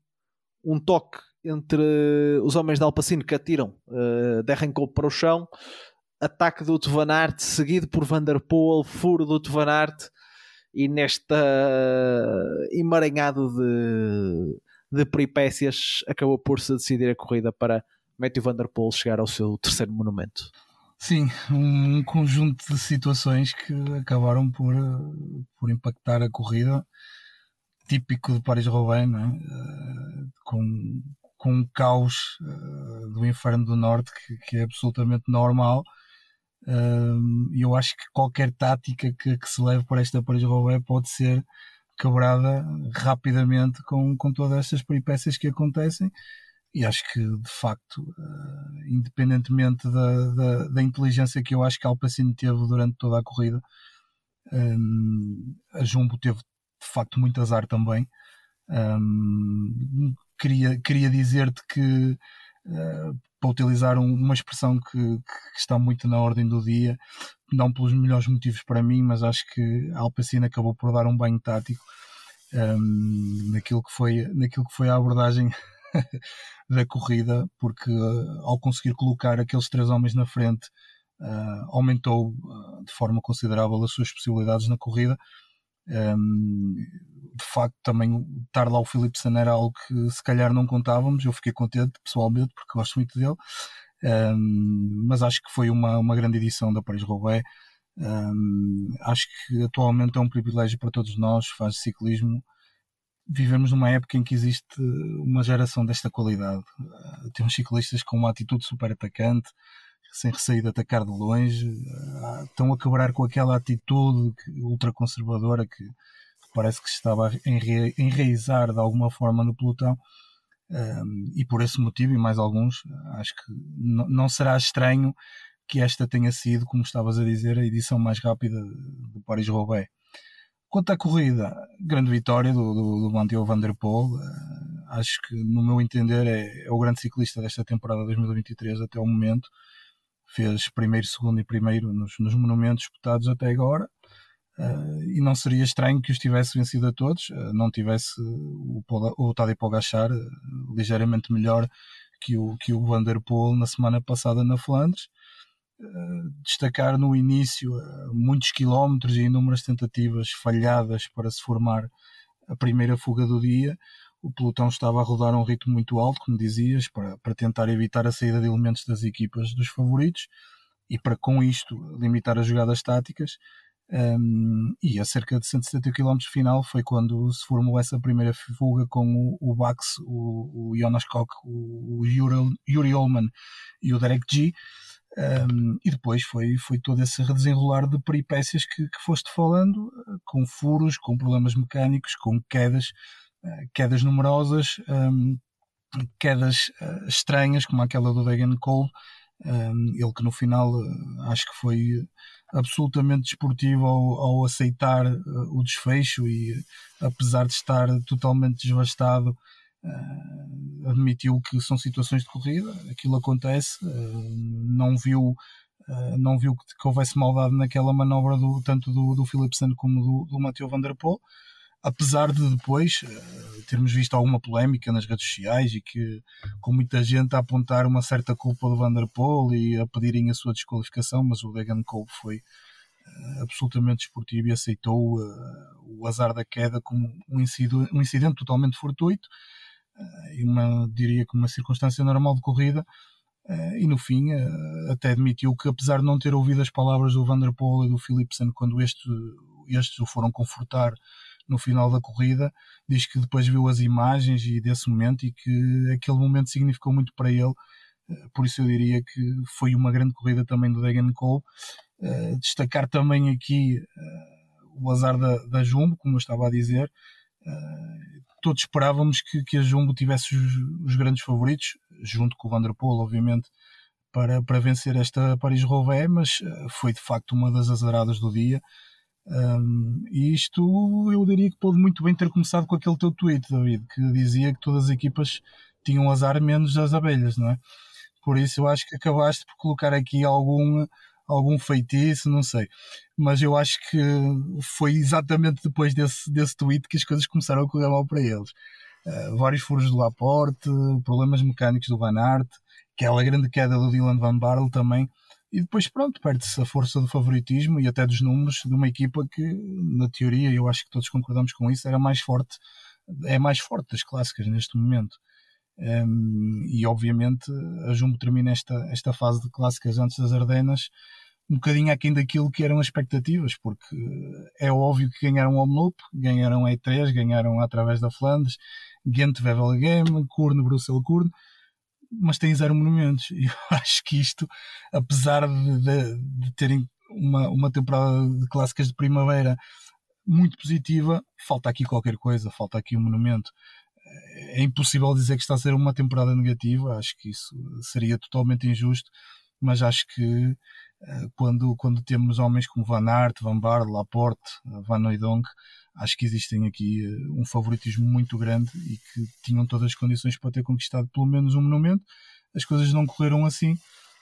um toque entre os homens de Alpacino que atiram uh, Derrencourt para o chão, ataque do Van seguido por Van der Poel, furo do Van e nesta uh, emaranhado de, de peripécias acabou por se decidir a corrida para Matthew Van der Poel chegar ao seu terceiro monumento. Sim, um conjunto de situações que acabaram por, por impactar a corrida, típico de Paris-Roubaix, é? com com um caos uh, do inferno do norte que, que é absolutamente normal. E eu acho que qualquer tática que, que se leve para esta Paris-Roubaix pode ser quebrada rapidamente com, com todas estas peripécias que acontecem. E acho que de facto uh, independentemente da, da, da, inteligência que eu acho que Alpacine teve durante toda a corrida um, a Jumbo teve de facto muito azar também. Um, queria, queria dizer-te que, uh, para utilizar um, uma expressão que, que, está muito na ordem do dia, não pelos melhores motivos para mim, mas acho que a Alpacina acabou por dar um banho tático um, ehm, naquilo, que foi, naquilo que foi a abordagem [LAUGHS] da corrida, porque uh, ao conseguir colocar aqueles três homens na frente, uh, aumentou de forma considerável as suas possibilidades na corrida. Um, de facto, também estar lá o Filipe Sana era algo que se calhar não contávamos. Eu fiquei contente pessoalmente porque gosto muito dele. Um, mas acho que foi uma, uma grande edição da Paris-Roubaix. Um, acho que atualmente é um privilégio para todos nós, faz de ciclismo, vivemos numa época em que existe uma geração desta qualidade. Uh, temos ciclistas com uma atitude super atacante, sem receio de atacar de longe, uh, estão a quebrar com aquela atitude ultraconservadora que, parece que estava a enraizar de alguma forma no pelotão. Um, e por esse motivo e mais alguns, acho que não será estranho que esta tenha sido, como estavas a dizer, a edição mais rápida do Paris-Roubaix. Quanto à corrida, grande vitória do, do, do Van Der Poel. Uh, acho que, no meu entender, é, é, o grande ciclista desta temporada 2023 até o momento. Fez primeiro, segundo e primeiro nos, nos monumentos disputados até agora. Uh, e não seria estranho que os tivesse vencido a todos, uh, não tivesse o, o Tadej Pogacar uh, ligeiramente melhor que o, que o Van Der Poel na semana passada na Flandres. destacar no início muitos quilómetros e inúmeras tentativas falhadas para se formar a primeira fuga do dia. O pelotão estava a rodar a um ritmo muito alto, como dizias, para, para tentar evitar a saída de elementos das equipas dos favoritos e para com isto limitar as jogadas táticas um, e a cerca de 170 km final foi quando se formou essa primeira fuga com o, o Bax, o, o Jonas Koch, o, o Yuri, Ullman e o Derek G. Um, e depois foi, foi todo esse desenrolar de peripécias que, que foste falando, com furos, com problemas mecânicos, com quedas, quedas numerosas, um, quedas uh, estranhas, como aquela do Degan Cole, um, ele que no final uh, acho que foi absolutamente desportivo ao, ao aceitar uh, o desfecho e, apesar de estar totalmente desvastado, admitiu que são situações de corrida, aquilo acontece, não viu. não viu que, que, houvesse maldade naquela manobra do, tanto do, do Philipsen como do, do Matteo Van Der Poel, apesar de depois uh, termos visto alguma polémica nas redes sociais e que com muita gente a apontar uma certa culpa do Van der Poel e a pedirem a sua desqualificação, mas o Degan Cole foi uh, absolutamente esportivo e aceitou uh, o azar da queda como um incidente, um incidente totalmente fortuito e uma, diria que uma circunstância normal de corrida e no fim até admitiu que apesar de não ter ouvido as palavras do Van der Poel e do Philipsen quando este, estes o foram confortar no final da corrida, diz que depois viu as imagens e desse momento e que aquele momento significou muito para ele. Eh, por isso eu diria que foi uma grande corrida também do Degan Cole. Uh, destacar também aqui uh, o azar da, da, Jumbo, como eu estava a dizer. Todos esperávamos que, que a Jumbo tivesse os, os, grandes favoritos, junto com o Vanderpool, obviamente, para, para vencer esta Paris-Roubaix, mas foi de facto uma das azaradas do dia. Um, e isto eu diria que pode muito bem ter começado com aquele teu tweet, David, que dizia que todas as equipas tinham azar menos as abelhas, não é? Por isso eu acho que acabaste por colocar aqui algum, algum feitiço, não sei. Mas eu acho que foi exatamente depois desse, desse tweet que as coisas começaram a correr mal para eles. Uh, vários furos do Laporte, problemas mecânicos do Van Aert, aquela grande queda do Dylan Van Barle também e depois, pronto, perde-se a força do favoritismo e até dos números de uma equipa que, na teoria, eu acho que todos concordamos com isso, era mais forte, é mais forte das clássicas neste momento. Um, e obviamente a Jumbo termina esta, esta fase de clássicas antes das Ardenas um bocadinho aquém daquilo que eram as expectativas, porque é óbvio que ganharam o Omloop, ganharam a E3, ganharam através da Flandres, Ghent, Wevelgem, Kurne, mas tem zero monumentos. E eu [LAUGHS] acho que isto, apesar de, de, de terem uma, uma temporada de clássicas de primavera muito positiva, falta aqui qualquer coisa, falta aqui um monumento. É impossível dizer que está a ser uma temporada negativa, acho que isso seria totalmente injusto, mas acho que quando, quando temos homens como Van Aert, Van Baarle, Laporte, Van Noydonk, acho que existem aqui eh, um favoritismo muito grande e que tinham todas as condições para ter conquistado pelo menos um monumento. As coisas não correram assim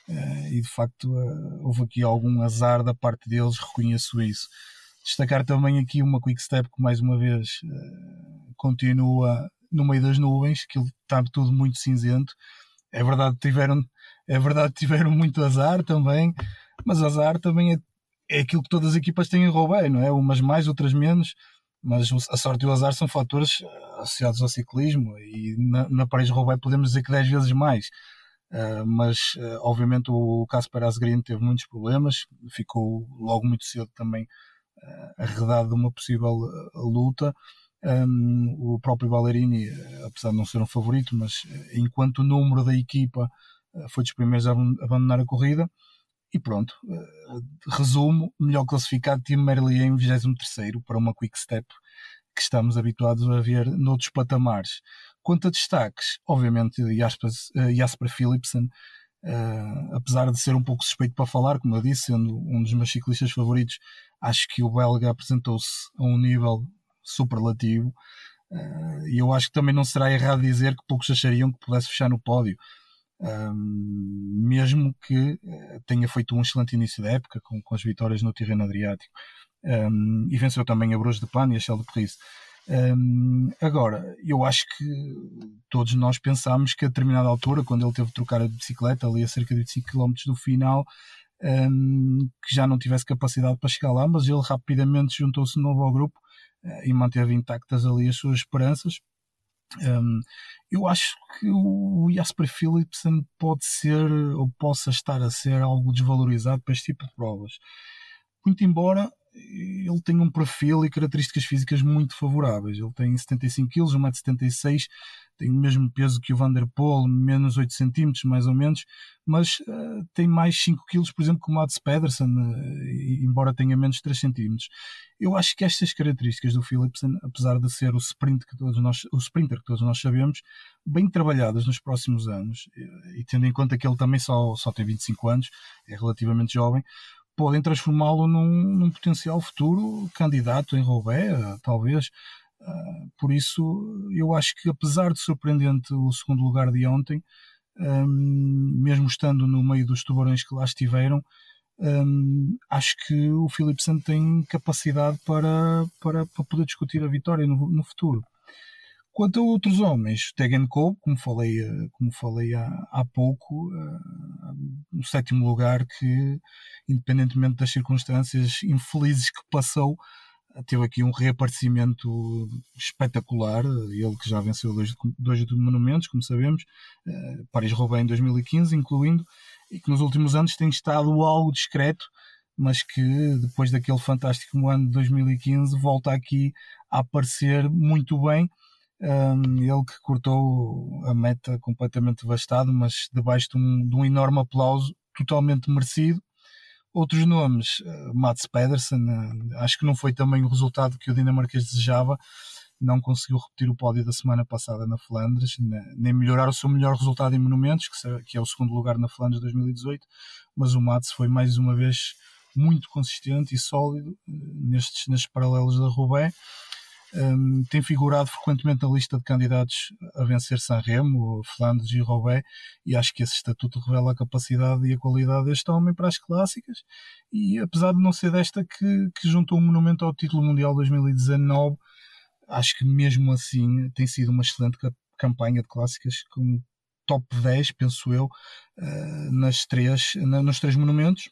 eh, e de facto eh, houve aqui algum azar da parte deles, reconheço isso. Destacar também aqui uma quick step que mais uma vez continua no meio das nuvens, que está tudo muito cinzento. É verdade tiveram, é verdade tiveram muito azar também, mas azar também é, é aquilo que todas as equipas têm em Roubaix, não é? Umas mais, outras menos mas a sorte e o azar são fatores eh, associados ao ciclismo e na, na Paris-Roubaix podemos dizer que 10 vezes mais. Uh, mas uh, obviamente o Casper Asgreen teve muitos problemas, ficou logo muito cedo também uh, arredado de uma possível luta. Um, o próprio Ballerini, apesar de não ser um favorito, mas enquanto o número da equipa foi dos primeiros a abandonar a corrida. E pronto, resumo, melhor classificado Tim Merlier em 23 para uma quick step que estamos habituados a ver noutros patamares. Quanto a destaques, obviamente Jasper, Jasper Philipsen, Uh, apesar de ser um pouco suspeito para falar, como eu disse, sendo um dos meus ciclistas favoritos, acho que o belga apresentou-se a um nível superlativo. E eu acho que também não será errado dizer que poucos achariam que pudesse fechar no pódio. Um, mesmo que uh, tenha feito um excelente início da época com, com as vitórias no terreno Adriático um, e venceu também a Bruges de Pan e a Shell de Paris. Um, agora, eu acho que todos nós pensámos que a determinada altura, quando ele teve de trocar a bicicleta ali a cerca de 25 km do final, um, que já não tivesse capacidade para chegar lá, mas ele rapidamente juntou-se de novo ao grupo uh, e manteve intactas ali as suas esperanças. Um, eu acho que o Jasper Philipsen pode ser ou possa estar a ser algo desvalorizado para este tipo de provas. Muito embora ele tem um perfil e características físicas muito favoráveis. Ele tem 75 kg, 1,76m, tem o mesmo peso que o Vanderpool, menos 8 cm mais ou menos, mas uh, tem mais 5 kg, por exemplo, que o Mads Pedersen, uh, embora tenha menos 3 cm. Eu acho que estas características do Philipsen, apesar de ser o, sprint que todos nós, o sprinter que todos nós sabemos, bem trabalhadas nos próximos anos, e, e tendo em conta que ele também só, só tem 25 anos, é relativamente jovem, podem transformá-lo num, num, potencial futuro candidato em Roubaix, talvez. Uh, por isso, eu acho que apesar de surpreendente o segundo lugar de ontem, um, mesmo estando no meio dos tubarões que lá estiveram, um, acho que o Philipsen tem capacidade para, para, para poder discutir a vitória no, no futuro. Quanto a outros homens, Tegan Cole, como falei, eh, como falei há, há pouco, no sétimo lugar, que, independentemente das circunstâncias infelizes que passou, teve aqui um reaparecimento espetacular. Ele que já venceu dois, dois monumentos, como sabemos, uh, Paris-Roubaix em 2015, incluindo, e que nos últimos anos tem estado algo discreto, mas que depois daquele fantástico ano de 2015 volta aqui a aparecer muito bem um, ele que cortou a meta completamente devastado, mas debaixo de um, de um enorme aplauso totalmente merecido. Outros nomes, uh, Mats Pedersen, uh, acho que não foi também o resultado que o dinamarquês desejava, não conseguiu repetir o pódio da semana passada na Flandres, nem melhorar o seu melhor resultado em monumentos, que é o segundo lugar na Flandres 2018, mas o Mats foi mais uma vez muito consistente e sólido uh, nestes, nestes paralelos da Roubaix um, tem figurado frequentemente na lista de candidatos a vencer Sanremo, Flandres e Roubaix, e acho que esse estatuto revela a capacidade e a qualidade deste homem para as clássicas. E apesar de não ser desta que, que juntou um monumento ao título mundial 2019, acho que mesmo assim tem sido uma excelente campanha de clássicas com top 10, penso eu, uh, nas três, nos três monumentos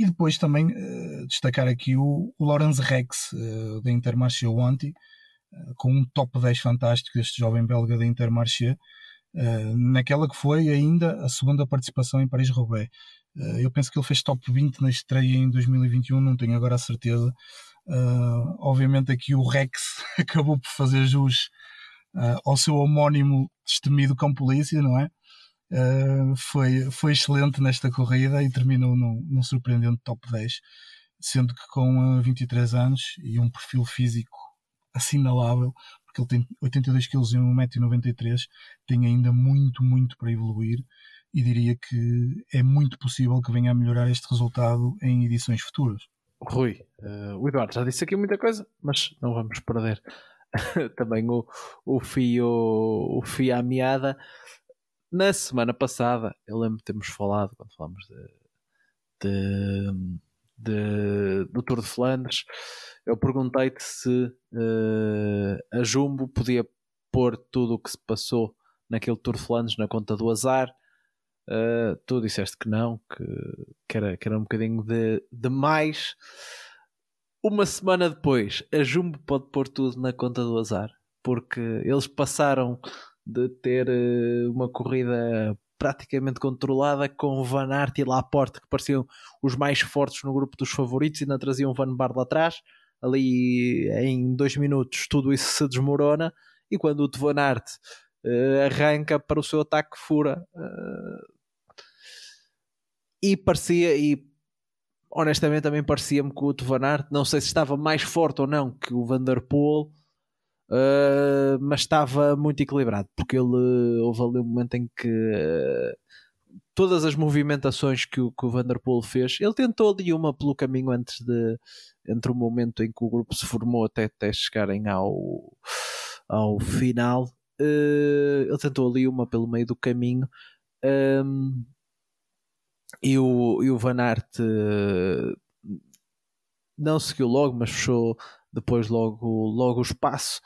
e depois também uh, destacar aqui o, o Lawrence Rex, uh, da Intermarché Wanty, uh, com um top 10 fantástico deste jovem belga da Intermarché, naquela que foi ainda a segunda participação em Paris-Roubaix. eu penso que ele fez top 20 na estreia em 2021, não tenho agora a certeza. obviamente aqui o Rex [LAUGHS] acabou por fazer jus ao seu homónimo destemido com polícia, não é? Uh, foi, foi excelente nesta corrida e terminou num, num surpreendente top 10, sendo que com 23 anos e um perfil físico assinalável, porque ele tem 82 kg e 1,93m, tem ainda muito, muito para evoluir e diria que é muito possível que venha a melhorar este resultado em edições futuras. Rui, uh, o Eduardo já disse aqui muita coisa, mas não vamos perder [LAUGHS] também o, o fio o fio à meada na semana passada, eu lembro de termos falado, quando falamos de, de, de do Tour de Flandres, eu perguntei-te se uh, a Jumbo podia pôr tudo o que se passou naquele Tour de Flandres na conta do azar. Uh, tu disseste que não, que, que, era, que era um bocadinho de, de mais. Uma semana depois, a Jumbo pode pôr tudo na conta do azar, porque eles passaram de ter uh, uma corrida praticamente controlada com Van Aert e Laporte que pareciam os mais fortes no grupo dos favoritos e ainda traziam Van Bar lá atrás ali em dois minutos tudo isso se desmorona e quando o de Van Aert uh, arranca para o seu ataque fura. Uh, e parecia, e honestamente também parecia-me que o Van Aert, não sei se estava mais forte ou não que o Vanderpool, uh, mas estava muito equilibrado, porque ele houve ali um momento em que todas as movimentações que o, que o Vanderpool fez, ele tentou ali uma pelo caminho antes de entre o momento em que o grupo se formou até, até chegarem ao, ao final. Uh, ele tentou ali uma pelo meio do caminho. Um, e o, e o Van Aert não seguiu logo, mas fechou depois logo, logo o espaço.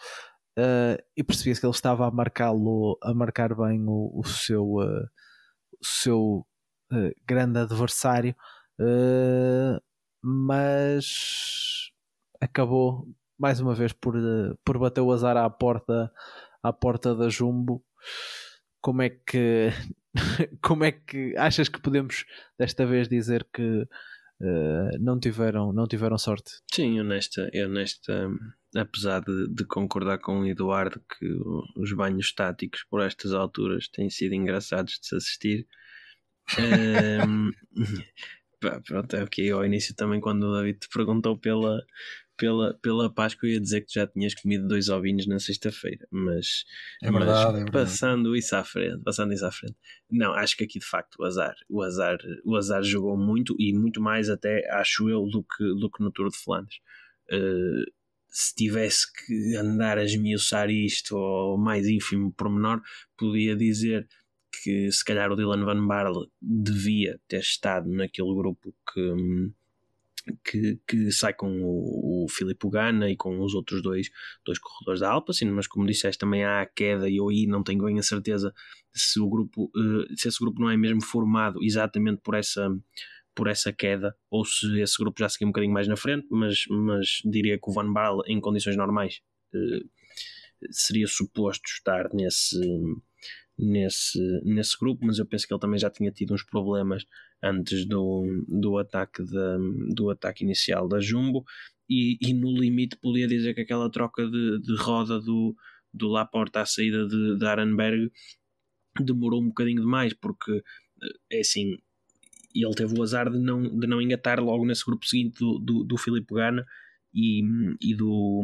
Uh, e percebia-se que ele estava a marcá-lo, a marcar bem o, o seu, uh, o seu grande adversário, mas acabou mais uma vez por, por bater o azar à porta, à porta da Jumbo. Como é que [LAUGHS] como é que achas que podemos desta vez dizer que uh, não, tiveram, não tiveram sorte? Sim, honesta, honesta apesar de, de, concordar com o Eduardo que os banhos táticos por estas alturas têm sido engraçados de se assistir. [LAUGHS] [LAUGHS] um, pronto, é o que ao início também quando o David te perguntou pela, pela, pela Páscoa, eu ia dizer que já tinhas comido dois ovinhos na sexta-feira, mas, é verdade, mas é passando isso à frente, passando isso à frente, não, acho que aqui de facto o azar, o azar, o azar jogou muito e muito mais até acho eu do que, do que no Tour de Flandres. Uh, se tivesse que andar a esmiuçar isto ou mais ínfimo pormenor, podia dizer que se calhar o Dylan Van Barle devia ter estado naquele grupo que hum, que, que sai com o, o Filipe Gana e com os outros dois, dois corredores da Alpacin, mas como disseste também há a queda e eu aí não tenho bem a certeza se o grupo, uh, se esse grupo não é mesmo formado exatamente por essa por essa queda, ou se esse grupo já seguiu um bocadinho mais na frente, mas, mas diria que o Van Barle em condições normais uh, seria suposto estar nesse nesse, nesse grupo, mas eu penso que ele também já tinha tido uns problemas antes do, do, ataque, da, do ataque inicial da Jumbo. E, e no limite podia dizer que aquela troca de, de roda do, do Laporta à saída de, de Arenberg demorou um bocadinho demais porque é assim ele teve o azar de não, de não engatar logo nesse grupo seguinte do, do, do Filipe Gana e, e, do,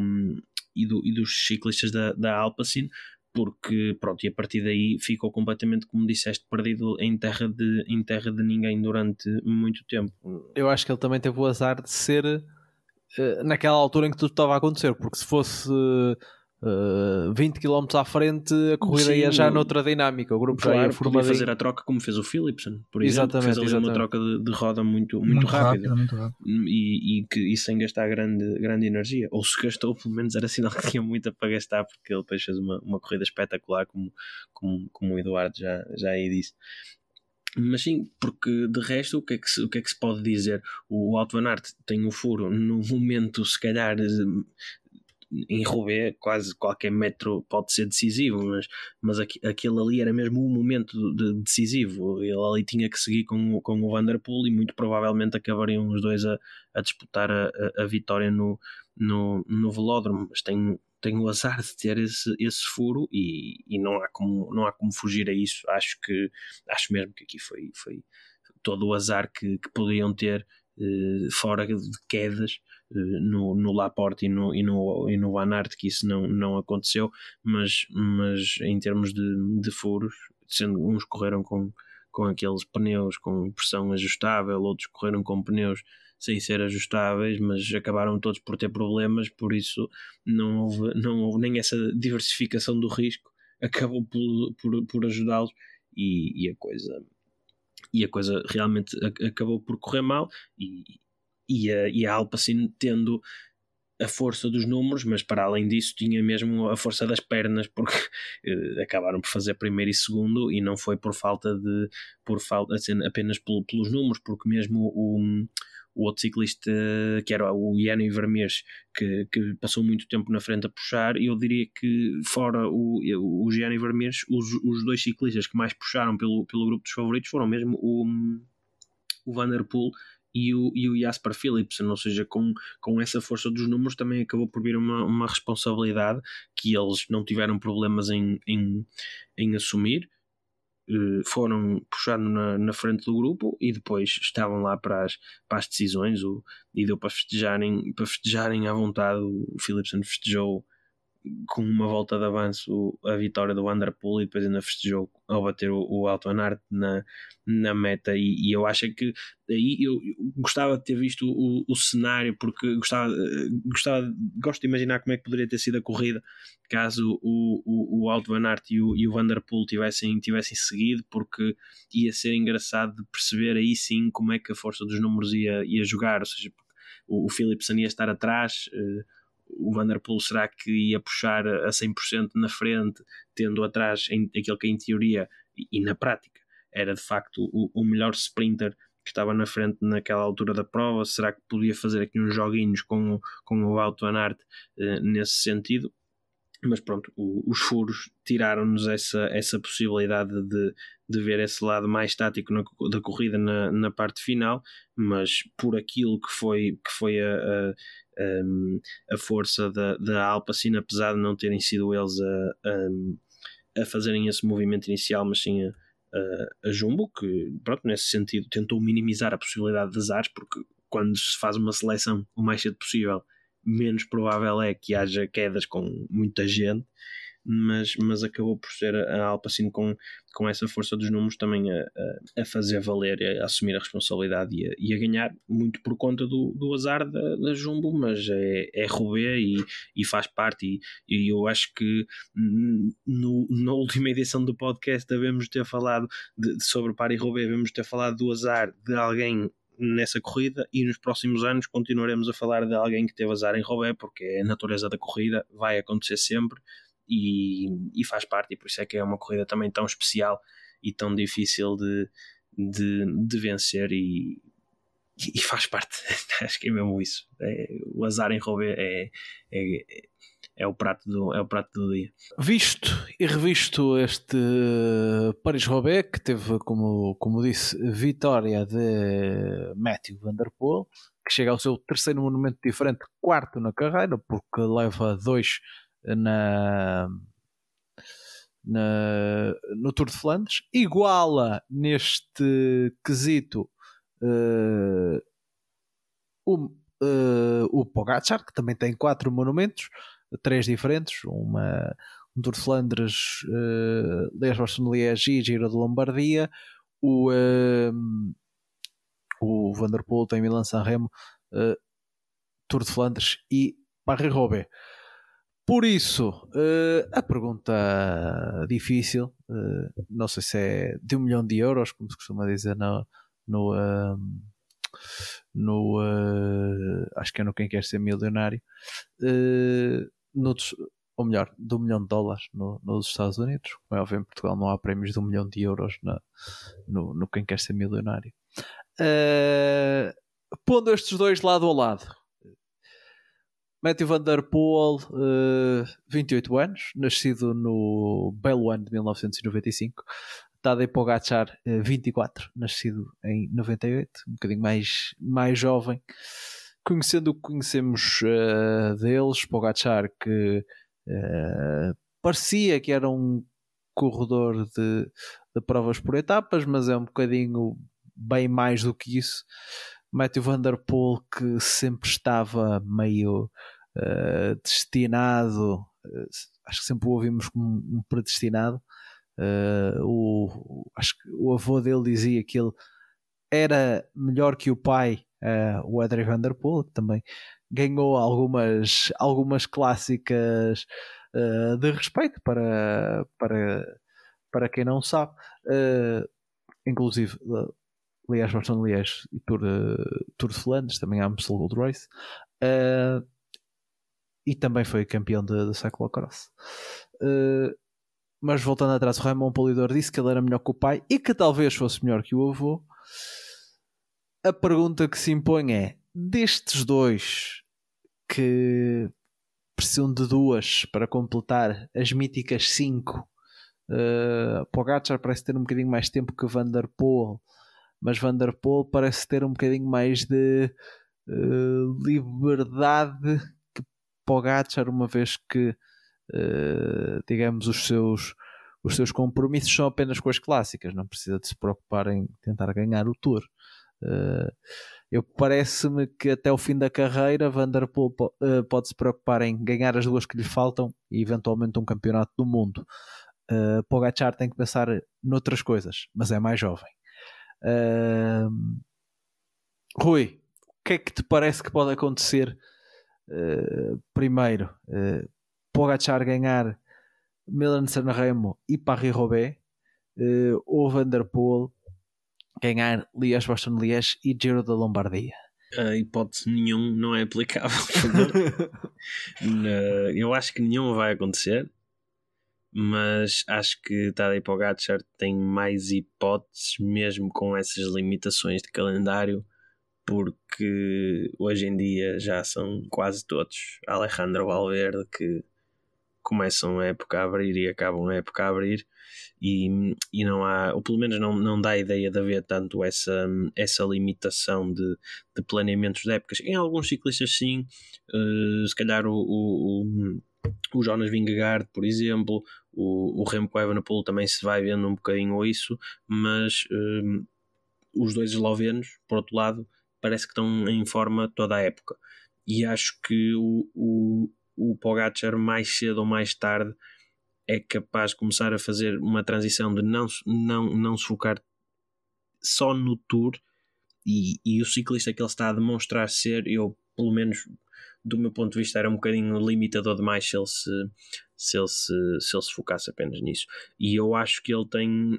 e, do, e dos ciclistas da, da Alpacin porque pronto, e a partir daí ficou completamente, como disseste, perdido em terra de, em terra de ninguém durante muito tempo. Eu acho que ele também teve o azar de ser uh, naquela altura em que tudo estava a acontecer, porque se fosse uh, uh, 20 km à frente, a corrida ia já noutra dinâmica. O grupo claro, já ia formar fazer a troca como fez o Philipson, por exemplo, exatamente, fez ali exatamente. uma troca de, de, roda muito, muito, muito rápida, rápido, muito rápido. E, e, que, e sem gastar grande, grande energia. Ou se gastou, pelo menos era sinal que tinha muita para gastar, porque ele depois fez uma, uma corrida espetacular, como, como, como o Eduardo já, já aí disse. Mas sim, porque de resto, o que é que se, o que é que se pode dizer? O Alto Van Aert tem o furo no momento, se calhar, em Roubaix quase qualquer metro pode ser decisivo, mas, mas aquele ali era mesmo o momento de, decisivo. Ele ali tinha que seguir com, com o Vanderpool e muito provavelmente acabariam os dois a, a disputar a, a, a vitória no, no, no velódromo. Mas tem, tem o azar de ter esse, esse furo e, e não, há como, não há como fugir a isso. Acho que acho mesmo que aqui foi, foi todo o azar que, que podiam ter eh, fora de quedas no, no Laporte e no, e no, e no Van Aert que isso não, não aconteceu, mas, mas em termos de, de furos, sendo uns correram com, com aqueles pneus com pressão ajustável, outros correram com pneus sem ser ajustáveis, mas acabaram todos por ter problemas, por isso não houve, não houve nem essa diversificação do risco, acabou por, por, por ajudá-los e, e a coisa e a coisa realmente acabou por correr mal e, e, a, e a tendo a força dos números, mas para além disso tinha mesmo a força das pernas, porque [LAUGHS] eh, acabaram por fazer primeiro e segundo e não foi por falta de por falta assim, apenas pelos números, porque mesmo o, o outro ciclista que era o Iano Vermeers que, que passou muito tempo na frente a puxar e eu diria que fora o, o Gianni Vermeers os, os dois ciclistas que mais puxaram pelo, pelo grupo dos favoritos foram mesmo o, o Vanderpool e o, e o Jasper Philipsen, ou seja, com, com essa força dos números também acabou por vir uma, uma responsabilidade que eles não tiveram problemas em, em, em assumir eh, foram puxando na, na, frente do grupo e depois estavam lá para as, para as decisões o, e deu para festejarem, para festejarem à vontade. O Philipson festejou com uma volta de avanço a vitória do Vanderpool e depois ainda festejou ao bater o, o Alto Anart na, na meta. E, e, eu acho que aí eu, eu gostava de ter visto o, o, cenário porque gostava, gostava gosto de imaginar como é que poderia ter sido a corrida caso o, o, o Alto Van e o, e o Vanderpool tivessem, tivessem seguido porque ia ser engraçado de perceber aí sim como é que a força dos números ia, ia jogar, ou seja o, o Philipson ia estar atrás uh, o Vanderpool será que ia puxar a 100% na frente, tendo atrás em, aquele que em teoria e, na prática era de facto o, o, melhor sprinter que estava na frente naquela altura da prova? Será que podia fazer aqui uns joguinhos com, com o Auto Anart eh, nesse sentido? Mas pronto, o, os furos tiraram-nos essa, essa possibilidade de, de ver esse lado mais tático na, da corrida na, na parte final, mas por aquilo que foi, que foi a, a, a, a força da, da Alpacine, apesar de não terem sido eles a, a, a fazerem esse movimento inicial, mas sim a, a, a Jumbo, que pronto, nesse sentido tentou minimizar a possibilidade de azares, porque quando se faz uma seleção o mais cedo possível menos provável é que haja quedas com muita gente, mas, mas acabou por ser a Alpacino com, com essa força dos números também a, a, fazer valer, a, assumir a responsabilidade e a, e a, ganhar, muito por conta do, do azar da, da Jumbo, mas é, é e, e faz parte. E, e eu acho que no, na última edição do podcast devemos ter falado de, sobre Paris Rubé, devemos ter falado do azar de alguém nessa corrida e nos próximos anos continuaremos a falar de alguém que teve azar em Robé, porque é a natureza da corrida, vai acontecer sempre e, e faz parte, e por isso é que é uma corrida também tão especial e tão difícil de, de, de vencer e, e faz parte, [LAUGHS] acho que é mesmo isso. É, o azar em Robé é, é, é o prato do, é o prato do dia. Visto e revisto este Paris-Roubaix, que teve, como, como disse, vitória de Matthew Van Der Poel, que chega ao seu terceiro monumento diferente, quarto na carreira, porque leva dois na, na, no Tour de Flandres, iguala neste quesito uh, o, uh, o Pogacar, que também tem quatro monumentos, três diferentes, uma, um Tour de Flandres, uh, Liège-Bastogne-Liège e Giro de Lombardia, o, uh, o Vanderpool tem Milan-San Remo, uh, Tour de Flandres e Paris-Roubaix. Por isso, uh, a pergunta difícil, uh, não sei se é de um milhão de euros, como se costuma dizer no, no, uh, no acho que é no Quem Quer Ser Milionário, ou melhor, de um milhão de dólares no, nos Estados Unidos. Como é óbvio, em Portugal não há prémios de um milhão de euros na, no, no Quem Quer Ser Milionário. Uh, pondo estes dois lado a lado, Matthew Van Der Poel, uh, 28 anos, nascido no belo ano de 1995. Tadej Pogacar, uh, 24, nascido em 98, um bocadinho mais, mais jovem conhecendo o que conhecemos uh, deles, Pogacar que uh, parecia que era um corredor de, de, provas por etapas, mas é um bocadinho bem mais do que isso. Matthew Van Der Poel que sempre estava meio uh, destinado, acho que sempre o ouvimos como um predestinado. o, acho que o avô dele dizia que ele era melhor que o pai uh, o Adrien Van Der Poel, que também ganhou algumas, algumas clássicas uh, de respeito para, para, para quem não sabe, uh, inclusive uh, Liège, Bastogne Liège e Tour, uh, Tour de Flandres, também a Amstel Gold Race, uh, e também foi campeão de, de cyclocross. Uh, mas voltando atrás, o Raymond Polidor disse que ele era melhor que o pai e que talvez fosse melhor que o avô a pergunta que se impõe é: destes dois que precisam de duas para completar as míticas cinco, uh, Pogacar parece ter um bocadinho mais tempo que Van Der Poel, mas Vanderpool parece ter um bocadinho mais de uh, liberdade que Pogacar, uma vez que, uh, digamos, os seus, os seus compromissos são apenas com as clássicas, não precisa de se preocupar em tentar ganhar o Tour. Uh, eu parece-me que até o fim da carreira Vanderpool uh, pode se preocupar em ganhar as duas que lhe faltam e eventualmente um campeonato do mundo. Uh, Pogacar tem que pensar noutras coisas, mas é mais jovem. Uh, Rui, o que é que te parece que pode acontecer uh, primeiro? Uh, Pogacar ganhar Milan Sanremo e Paris-Roubaix uh, ou Vanderpool ganhar Liège-Bastogne-Liège e Giro da Lombardia? A hipótese nenhum não é aplicável. [LAUGHS] eu acho que nenhum vai acontecer mas acho que Tadej Pogacar tem mais hipóteses mesmo com essas limitações de calendário porque hoje em dia já são quase todos Alejandro Valverde que começam a época a abrir e acabam a época a abrir e, e não há, ou pelo menos não, não dá a ideia de haver tanto essa, essa limitação de, de planeamentos de épocas. Em alguns ciclistas sim, uh, se calhar o, o, o o Jonas Vingegaard, por exemplo, o, o Remco Evenepoel também se vai vendo um bocadinho isso, mas um, os dois eslovenos, por outro lado, parece que estão em forma toda a época. E acho que o, o, o Pogacar, mais cedo ou mais tarde, é capaz de começar a fazer uma transição de não, não, não se focar só no Tour e, e o ciclista que ele está a demonstrar ser, eu pelo menos do meu ponto de vista, era um bocadinho limitador demais se ele se, se, ele se, se, ele se focasse apenas nisso. E eu acho que ele tem,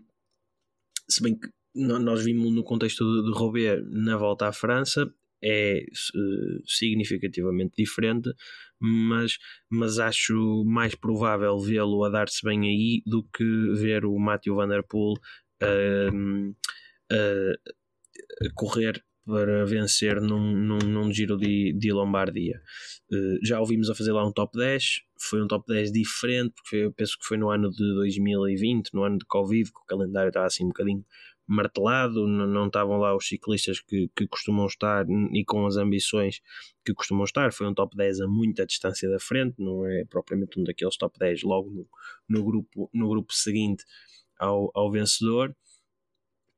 se bem que nós vimos no contexto de, de Robert na volta à França, é uh, significativamente diferente, mas, mas acho mais provável vê-lo a dar-se bem aí do que ver o Matthew Van Der Poel uh, uh, correr para vencer num, num, num giro de, de Lombardia. Uh, já ouvimos a fazer lá um top 10, foi um top 10 diferente, porque eu penso que foi no ano de 2020, no ano de Covid, que o calendário estava assim um bocadinho martelado, não, não estavam lá os ciclistas que, que costumam estar e com as ambições que costumam estar. Foi um top 10 a muita distância da frente, não é propriamente um daqueles top 10 logo no, no, grupo, no grupo seguinte ao, ao vencedor.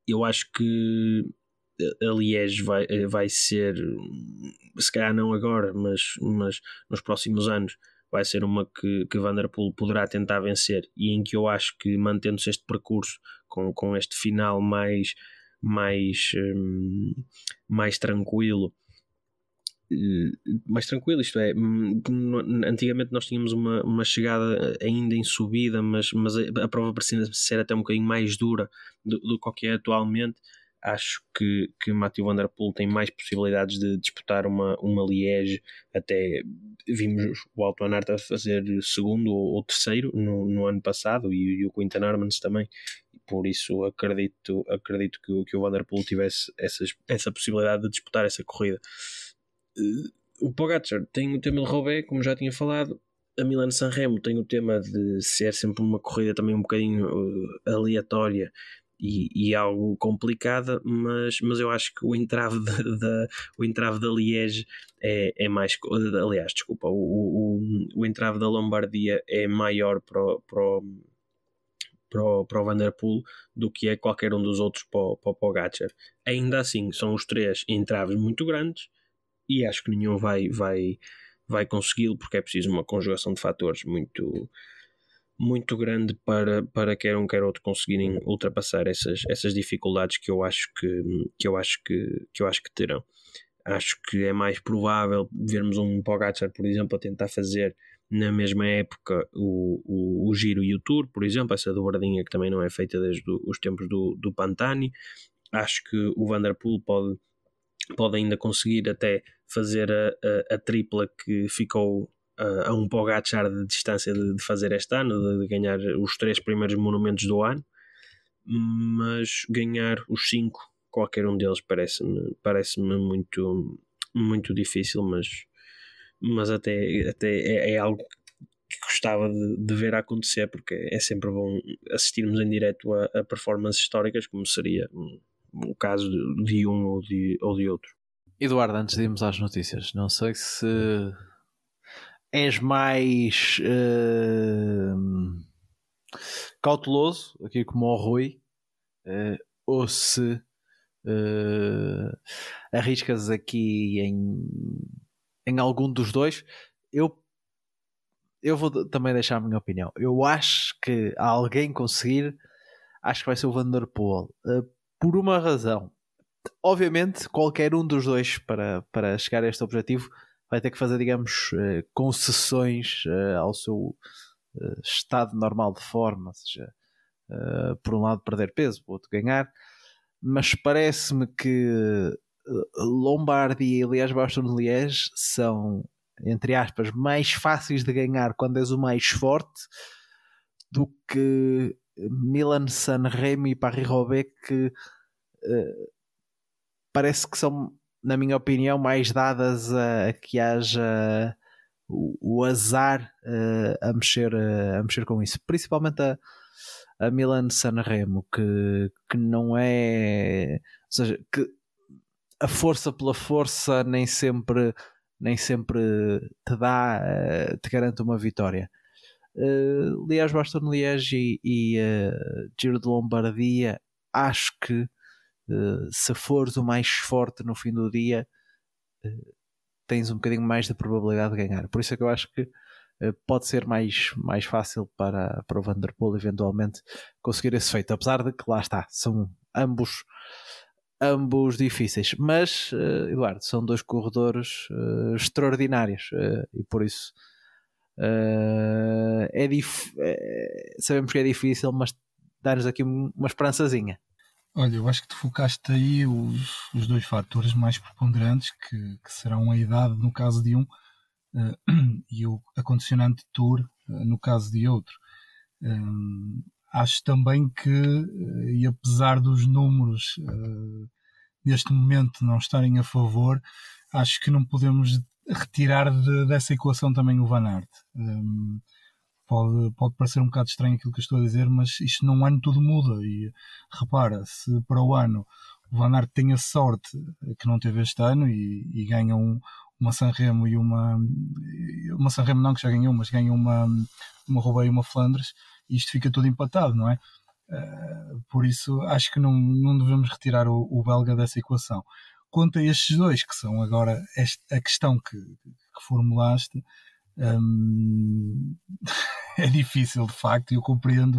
Eu acho que a Liège vai, eh, vai ser, se calhar não agora, mas, mas nos próximos anos, vai ser uma que, que Vanderpool poderá tentar vencer e em que eu acho que mantendo-se este percurso com, com este final mais, mais, um, mais tranquilo eh, mais tranquilo, isto é, hum, antigamente nós tínhamos uma, uma chegada ainda em subida, mas, mas a, a prova parecia ser até um bocadinho mais dura do, do que é atualmente acho que, que Matthew Van Der Poel tem mais possibilidades de disputar uma, uma Liège. Até vimos o Alto Anart a fazer segundo ou, ou terceiro no, no, ano passado e, e o Quintan Armans também. Por isso acredito, acredito que, que o Van Der Poel tivesse essas, essa possibilidade de disputar essa corrida. Eh, o Pogacar tem o tema de Roubaix, como já tinha falado. A Milan Sanremo tem o tema de ser sempre uma corrida também um bocadinho uh, aleatória e, e, algo complicada, mas, mas eu acho que o entrave da, o entrave da Liege é, é mais. Aliás, desculpa, o, o, o entrave da Lombardia é maior para o, para para para o Vanderpool do que é qualquer um dos outros para o, para o. Ainda assim, são os três entraves muito grandes e acho que nenhum vai, vai, vai consegui-lo porque é preciso uma conjugação de fatores muito muito grande para, para quer um quer outro conseguirem ultrapassar essas, essas dificuldades que eu acho que, que, eu acho que, que eu acho que terão. Acho que é mais provável vermos um Pogacar, por exemplo, a tentar fazer na mesma época o, o, o Giro e o Tour, por exemplo, essa dobradinha que também não é feita desde os tempos do, do Pantani. Acho que o Vanderpool pode, pode ainda conseguir até fazer a, a, a tripla que ficou a, a um Pogacar de distância de, de, fazer este ano, de, de, ganhar os três primeiros monumentos do ano, mas ganhar os cinco, qualquer um deles parece-me parece muito, muito difícil, mas, mas até, até é, é algo que gostava de, de, ver acontecer, porque é sempre bom assistirmos em direto a, a performances históricas, como seria o caso de um ou de, ou de outro. Eduardo, antes de irmos às notícias, não sei se és mais uh, cauteloso, aqui como o Rui, uh, ou se uh, arriscas aqui em, em algum dos dois. Eu, eu vou também deixar a minha opinião. Eu acho que alguém conseguir, acho que vai ser o Vanderpool. Uh, por uma razão. Obviamente, qualquer um dos dois para, para chegar a este objetivo vai ter que fazer, digamos, uh, concessões ao seu estado normal de forma, ou seja, por um lado perder peso, por outro ganhar. Mas parece-me que eh, Lombardia e Liège-Bastogne-Liège são, entre aspas, mais fáceis de ganhar quando és o mais forte do que Milan, San Remo e Paris-Roubaix que uh, parece que são, na minha opinião, mais dadas a, a que haja o, o azar uh, a, mexer, uh, a mexer com isso. Principalmente a, a Milan Sanremo, que, que não é. Ou seja, que a força pela força nem sempre, nem sempre te dá, eh, te garante uma vitória. Uh, Liège, Bastogne Liège e, e uh, Giro de Lombardia, acho que se fores o mais forte no fim do dia, uh, tens um bocadinho mais de probabilidade de ganhar. Por isso é que eu acho que eh, pode ser mais, mais fácil para, para o Vanderpool eventualmente conseguir esse feito, apesar de que lá está, são ambos ambos difíceis, mas uh, Eduardo, são dois corredores uh, extraordinários uh, e por isso é dif sabemos que é difícil, mas dá-nos aqui uma esperançazinha. Olha, eu acho que te focaste aí os, os dois fatores mais preponderantes, que, que serão a idade no caso de um uh, [CLEARS THROAT] e o, a condicionante tour uh, no caso de outro. Um, acho também que, uh, e apesar dos números neste momento não estarem a favor, acho que não podemos retirar de, dessa equação também o Van Aert. Um, pode, pode parecer um bocado estranho aquilo que eu estou a dizer, mas isto num ano tudo muda. E repara, se para o ano o Van Aert tem a sorte que não teve este ano e, e ganha um, uma Sanremo e uma uma Sanremo não que já ganhou, mas ganha uma uma Roubaix e uma Flandres isto fica tudo empatado, não é? Uh, por isso acho que não, não devemos retirar o, o, belga dessa equação. Quanto a estes dois, que são agora a questão que, que formulaste, um, [LAUGHS] é difícil de facto, eu compreendo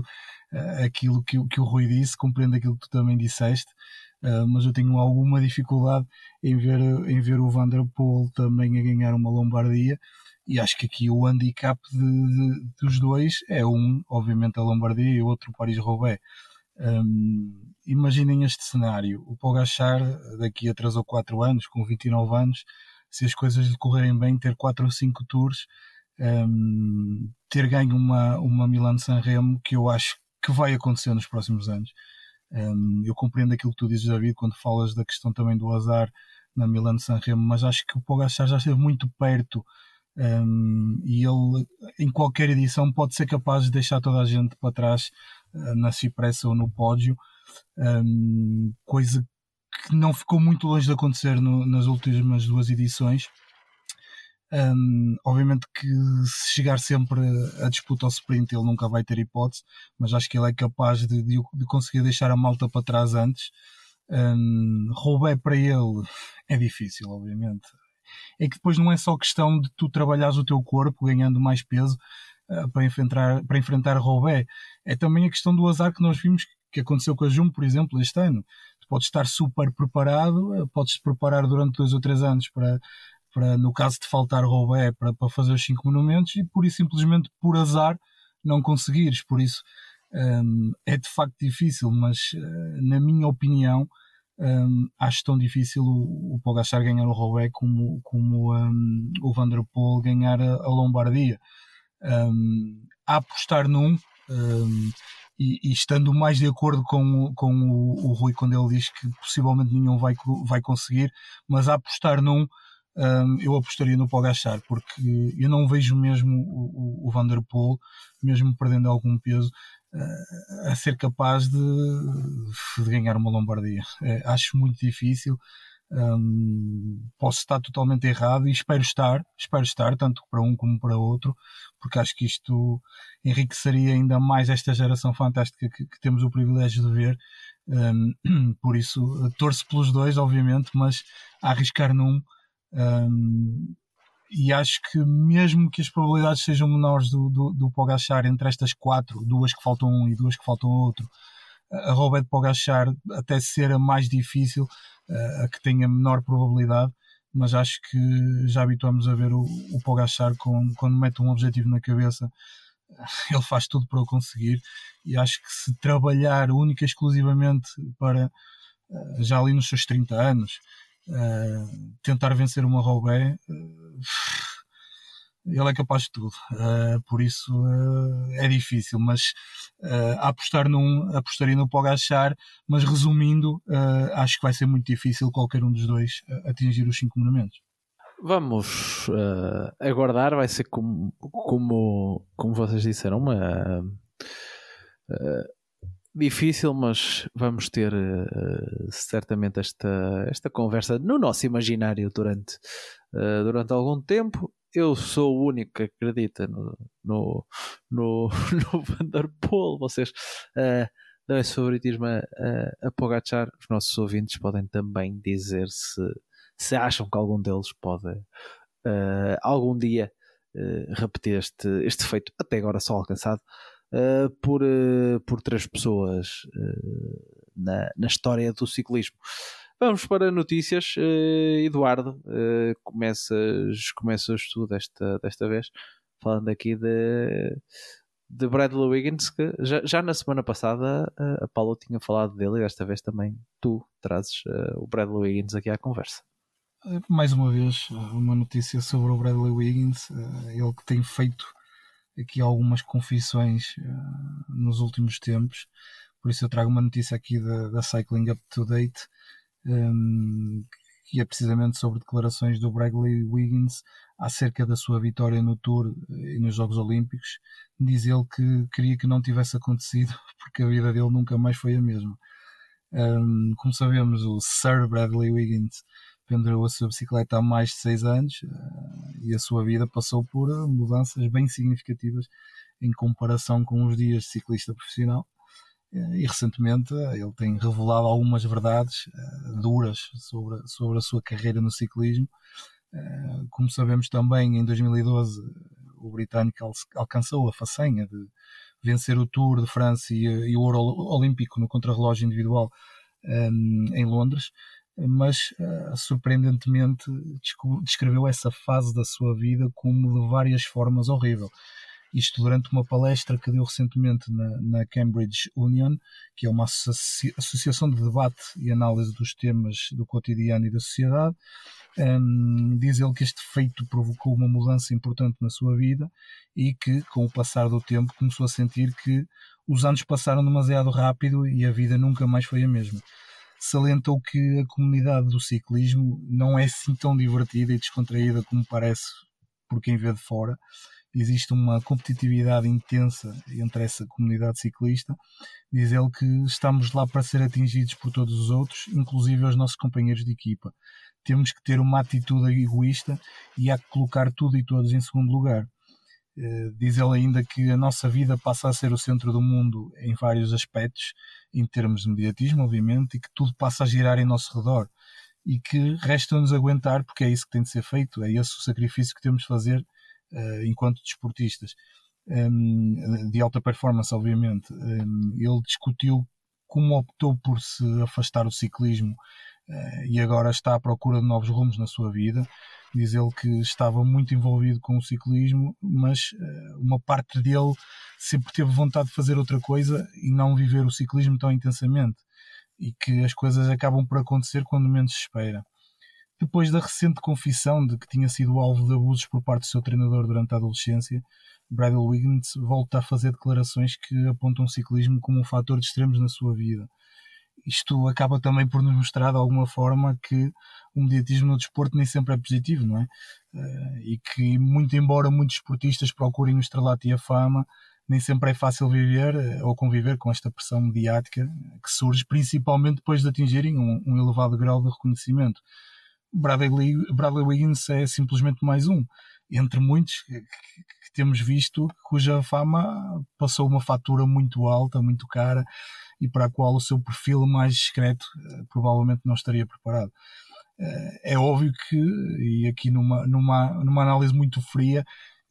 uh, aquilo que, que o Rui disse, compreendo aquilo que tu também disseste, uh, mas eu tenho alguma dificuldade em ver, em ver o Vanderpool também a ganhar uma Lombardia. E acho que aqui o handicap de, de, dos dois é um, obviamente, a Lombardia e outro Paris-Roubaix. Um, imaginem este cenário: o Pogachar, daqui a 3 ou 4 anos, com 29 anos, se as coisas lhe correrem bem, ter 4 ou 5 tours, um, ter ganho uma, uma Milan-San Remo, que eu acho que vai acontecer nos próximos anos. Um, eu compreendo aquilo que tu dizes, David, quando falas da questão também do azar na Milan San Remo, mas acho que o Pogacar já esteve muito perto um, e ele em qualquer edição pode ser capaz de deixar toda a gente para trás uh, na cipressa ou no pódio, um, coisa que não ficou muito longe de acontecer no, nas últimas duas edições. Um, obviamente que se chegar sempre a disputa ao sprint ele nunca vai ter hipótese, mas acho que ele é capaz de, de, de conseguir deixar a malta para trás antes. Um, Roubaix para ele é difícil, obviamente. É que depois não é só questão de tu trabalhares o teu corpo ganhando mais peso uh, para, enfrentar, para enfrentar Roubaix, é também a questão do azar que nós vimos que aconteceu com a Jum, por exemplo, este ano. Podes estar super preparado, uh, podes te preparar durante dois ou três anos para, para, no caso de faltar Robé, para, para fazer os cinco monumentos e por isso simplesmente por azar não conseguires. Por isso um, é de facto difícil, mas uh, na minha opinião um, acho tão difícil o, o ganhar o Robé como, como um, o Vanderpool ganhar a, a Lombardia. a apostar num e, e, estando mais de acordo com, com o, o Rui quando ele diz que possivelmente nenhum vai, vai conseguir, mas a apostar num um, eu apostaria no Pogachar, porque eu não vejo mesmo o, o, o Vanderpool, mesmo perdendo algum peso, uh, a ser capaz de, de ganhar uma Lombardia. Uh, acho muito difícil. Um, posso estar totalmente errado e espero estar, espero estar, tanto para um como para outro, porque acho que isto enriqueceria ainda mais esta geração fantástica que, que temos o privilégio de ver. Um, [CLEARS THROAT] por isso, torço pelos dois, obviamente, mas a arriscar num. Um, e acho que mesmo que as probabilidades sejam menores do, do, do Pogachar entre estas quatro, duas que faltam um e duas que faltam outro, a Robert Pogachar até ser a mais difícil, a que tenha menor probabilidade, mas acho que já habituamos a ver o, o Pogachar com, quando mete um objetivo na cabeça, [LAUGHS] ele faz tudo para o conseguir. E acho que se trabalhar única e exclusivamente para já ali nos seus 30 anos uh, tentar vencer uma Robé uh, ele é capaz de tudo, uh, por isso uh, é difícil, mas uh, apostar num, apostaria no Pogachar, mas resumindo, acho que vai ser muito difícil qualquer um dos dois atingir os 5 monumentos. Vamos aguardar, vai ser como, como, como vocês disseram, uma difícil, mas vamos ter certamente esta, esta conversa no nosso imaginário durante, durante algum tempo eu sou o único que acredita no, no, no, [LAUGHS] no Vanderpool. Vocês uh, dão esse favoritismo a, a, a Pogachar. Os nossos ouvintes podem também dizer se, se acham que algum deles pode uh, algum dia uh, repetir este, este feito, até agora só alcançado, uh, por, por três pessoas na, na história do ciclismo. Vamos para notícias. Uh, Eduardo, uh, começas, começas tu desta, desta vez, falando aqui de, de Bradley Wiggins, que já, já na semana passada uh, a Paulo tinha falado dele e desta vez também tu trazes o Bradley Wiggins aqui à conversa. Mais uma vez, uma notícia sobre o Bradley Wiggins, ele que tem feito aqui algumas confissões nos últimos tempos, por isso eu trago uma notícia aqui da, da Cycling Up to Date um, que é precisamente sobre declarações do Bradley Wiggins acerca da sua vitória no Tour e nos Jogos Olímpicos. Diz ele que queria que não tivesse acontecido [LAUGHS] porque a vida dele nunca mais foi a mesma. Um, como sabemos, o Sir Bradley Wiggins pendurou a sua bicicleta há mais de seis anos uh, e a sua vida passou por mudanças bem significativas em comparação com os dias de ciclista profissional. Eh, e recentemente eh, ele tem revelado algumas verdades uh, duras sobre, sobre a sua carreira no ciclismo. Como sabemos também, em 2012 o britânico alcançou a façanha de vencer o Tour de França e, e o Ouro Olímpico no contrarrelógio individual um, em Londres, mas surpreendentemente descreveu essa fase da sua vida como de várias formas horrível isto durante uma palestra que deu recentemente na, na Cambridge Union, que é uma associa associação de debate e análise dos temas do cotidiano e da sociedade. Um, diz ele que este feito provocou uma mudança importante na sua vida e que, com o passar do tempo, começou a sentir que os anos passaram demasiado rápido e a vida nunca mais foi a mesma. Salientou que a comunidade do ciclismo não é assim tão divertida e descontraída como parece por quem vê de fora existe uma competitividade intensa entre essa comunidade ciclista. Diz ele que estamos lá para ser atingidos por todos os outros, inclusive os nossos companheiros de equipa. Temos que ter uma atitude egoísta e há que colocar tudo e todos em segundo lugar. Eh, diz ele ainda que a nossa vida passa a ser o centro do mundo em vários aspectos, em termos de mediatismo, obviamente, e que tudo passa a girar em nosso redor. E que resta-nos aguentar, porque é isso que tem de ser feito, é esse o sacrifício que temos de fazer enquanto desportistas um, de alta performance, obviamente. Um, ele discutiu como optou por se afastar do ciclismo uh, e agora está à procura de novos rumos na sua vida. Diz ele que estava muito envolvido com o ciclismo, mas uma parte dele sempre teve vontade de fazer outra coisa e não viver o ciclismo tão intensamente. E que as coisas acabam por acontecer quando menos se espera depois da recente confissão de que tinha sido alvo de abusos por parte do seu treinador durante a adolescência, Bradley Wiggins volta a fazer declarações que apontam o ciclismo como um fator de extremos na sua vida. Isto acaba também por nos mostrar de alguma forma que o mediatismo no desporto nem sempre é positivo, não é? Eh, e que, muito embora muitos esportistas procurem o estrelato e a fama, nem sempre é fácil viver uh, ou conviver com esta pressão mediática que surge principalmente depois de atingirem um, um elevado grau de reconhecimento. Bradley, Bradley Wiggins é simplesmente mais um, entre muitos que, que, temos visto cuja fama passou uma fatura muito alta, muito cara e para a qual o seu perfil mais discreto uh, provavelmente não estaria preparado. Uh, é óbvio que, e aqui numa, numa, numa análise muito fria,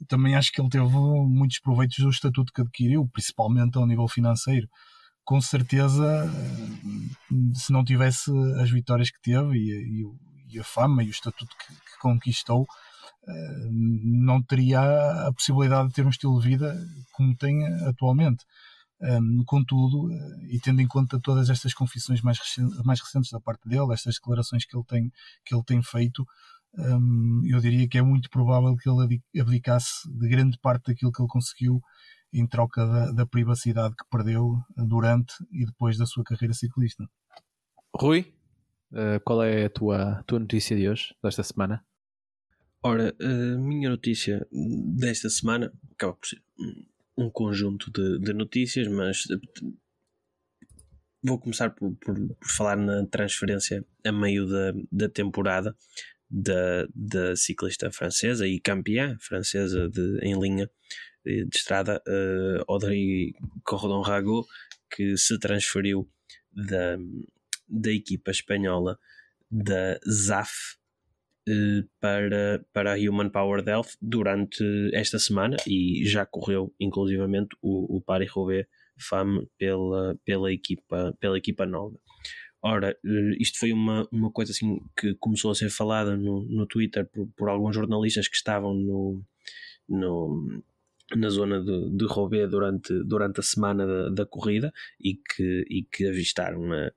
também acho que ele teve muitos proveitos do estatuto que adquiriu, principalmente ao nível financeiro. Com certeza, uh, se não tivesse as vitórias que teve e, e, e a fama e o estatuto que, que conquistou, não teria a possibilidade de ter um estilo de vida como tem atualmente. Um, contudo, e tendo em conta todas estas confissões mais, recentes, da parte dele, estas declarações que ele tem, que ele tem feito, um, eu diria que é muito provável que ele abdicasse de grande parte daquilo que ele conseguiu em troca da, da privacidade que perdeu durante e depois da sua carreira ciclista. Rui, uh, qual é a tua, tua notícia de hoje, desta semana? Ora, a minha notícia desta semana acaba por ser um conjunto de, de notícias, mas vou começar por, por, por, falar na transferência a meio da, da temporada da, da ciclista francesa e campeã francesa de, em linha de, de estrada, uh, Audrey Cordon-Ragot, que se transferiu da, da equipa espanhola da ZAF eh, para, para a Human Power Health durante esta semana e já correu inclusivamente o, o Paris-Roubaix FAM pela, pela, equipa, pela equipa nova. Ora, eh, isto foi uma, uma coisa assim que começou a ser falada no, no Twitter por, por alguns jornalistas que estavam no, no, na zona de, de Roubaix durante, durante a semana da, da corrida e que, e que avistaram a,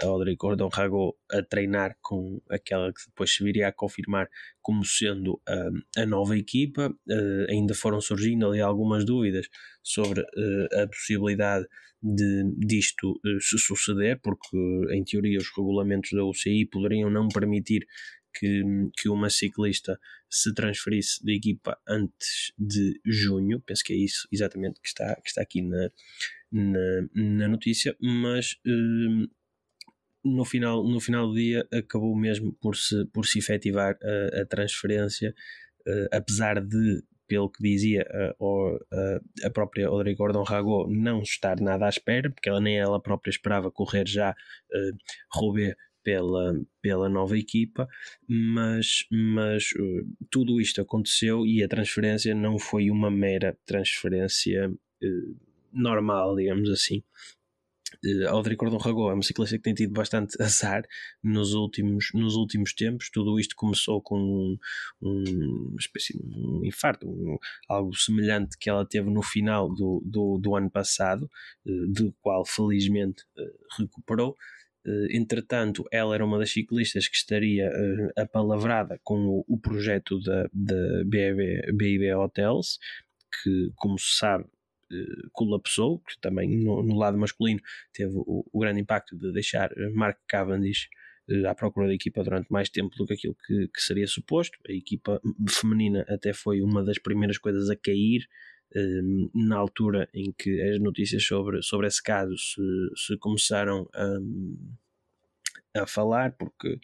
a Audrey Gordon Rago a treinar com aquela que depois se viria a confirmar como sendo a, a nova equipa. Uh, ainda foram surgindo ali algumas dúvidas sobre uh, a possibilidade de disto uh, se suceder, porque em teoria os regulamentos da UCI poderiam não permitir que, que uma ciclista se transferisse de equipa antes de junho, penso que é isso exatamente que está, que está aqui na, na, na notícia, mas no final, no final do dia acabou mesmo por se, por se efetivar a, a transferência, uh, apesar de, pelo que dizia uh, a própria Audrey Gordon Rago, não estar nada à espera, porque ela nem ela própria esperava correr já uh, Roubaix pela, pela nova equipa, mas, mas uh, tudo isto aconteceu e a transferência não foi uma mera transferência normal, digamos assim. Uh, Audrey Cordon Rago é uma ciclista que tem tido bastante [LAUGHS] azar nos últimos, nos últimos tempos. Tudo isto começou com um, um, uma espécie de um infarto, um, algo semelhante que ela teve no final do, do, do ano passado, uh, do qual felizmente uh, recuperou. entretanto, ela era uma das ciclistas que estaria apalavrada com o, o projeto da, da BIB, Hotels, que, como se sabe, eh, colapsou, que também no, no lado masculino teve o, o, grande impacto de deixar Mark Cavendish uh, à procura da equipa durante mais tempo do que aquilo que, que, seria suposto. A equipa feminina até foi uma das primeiras coisas a cair. Na altura em que as notícias sobre, sobre esse caso se, se começaram a, a falar, porque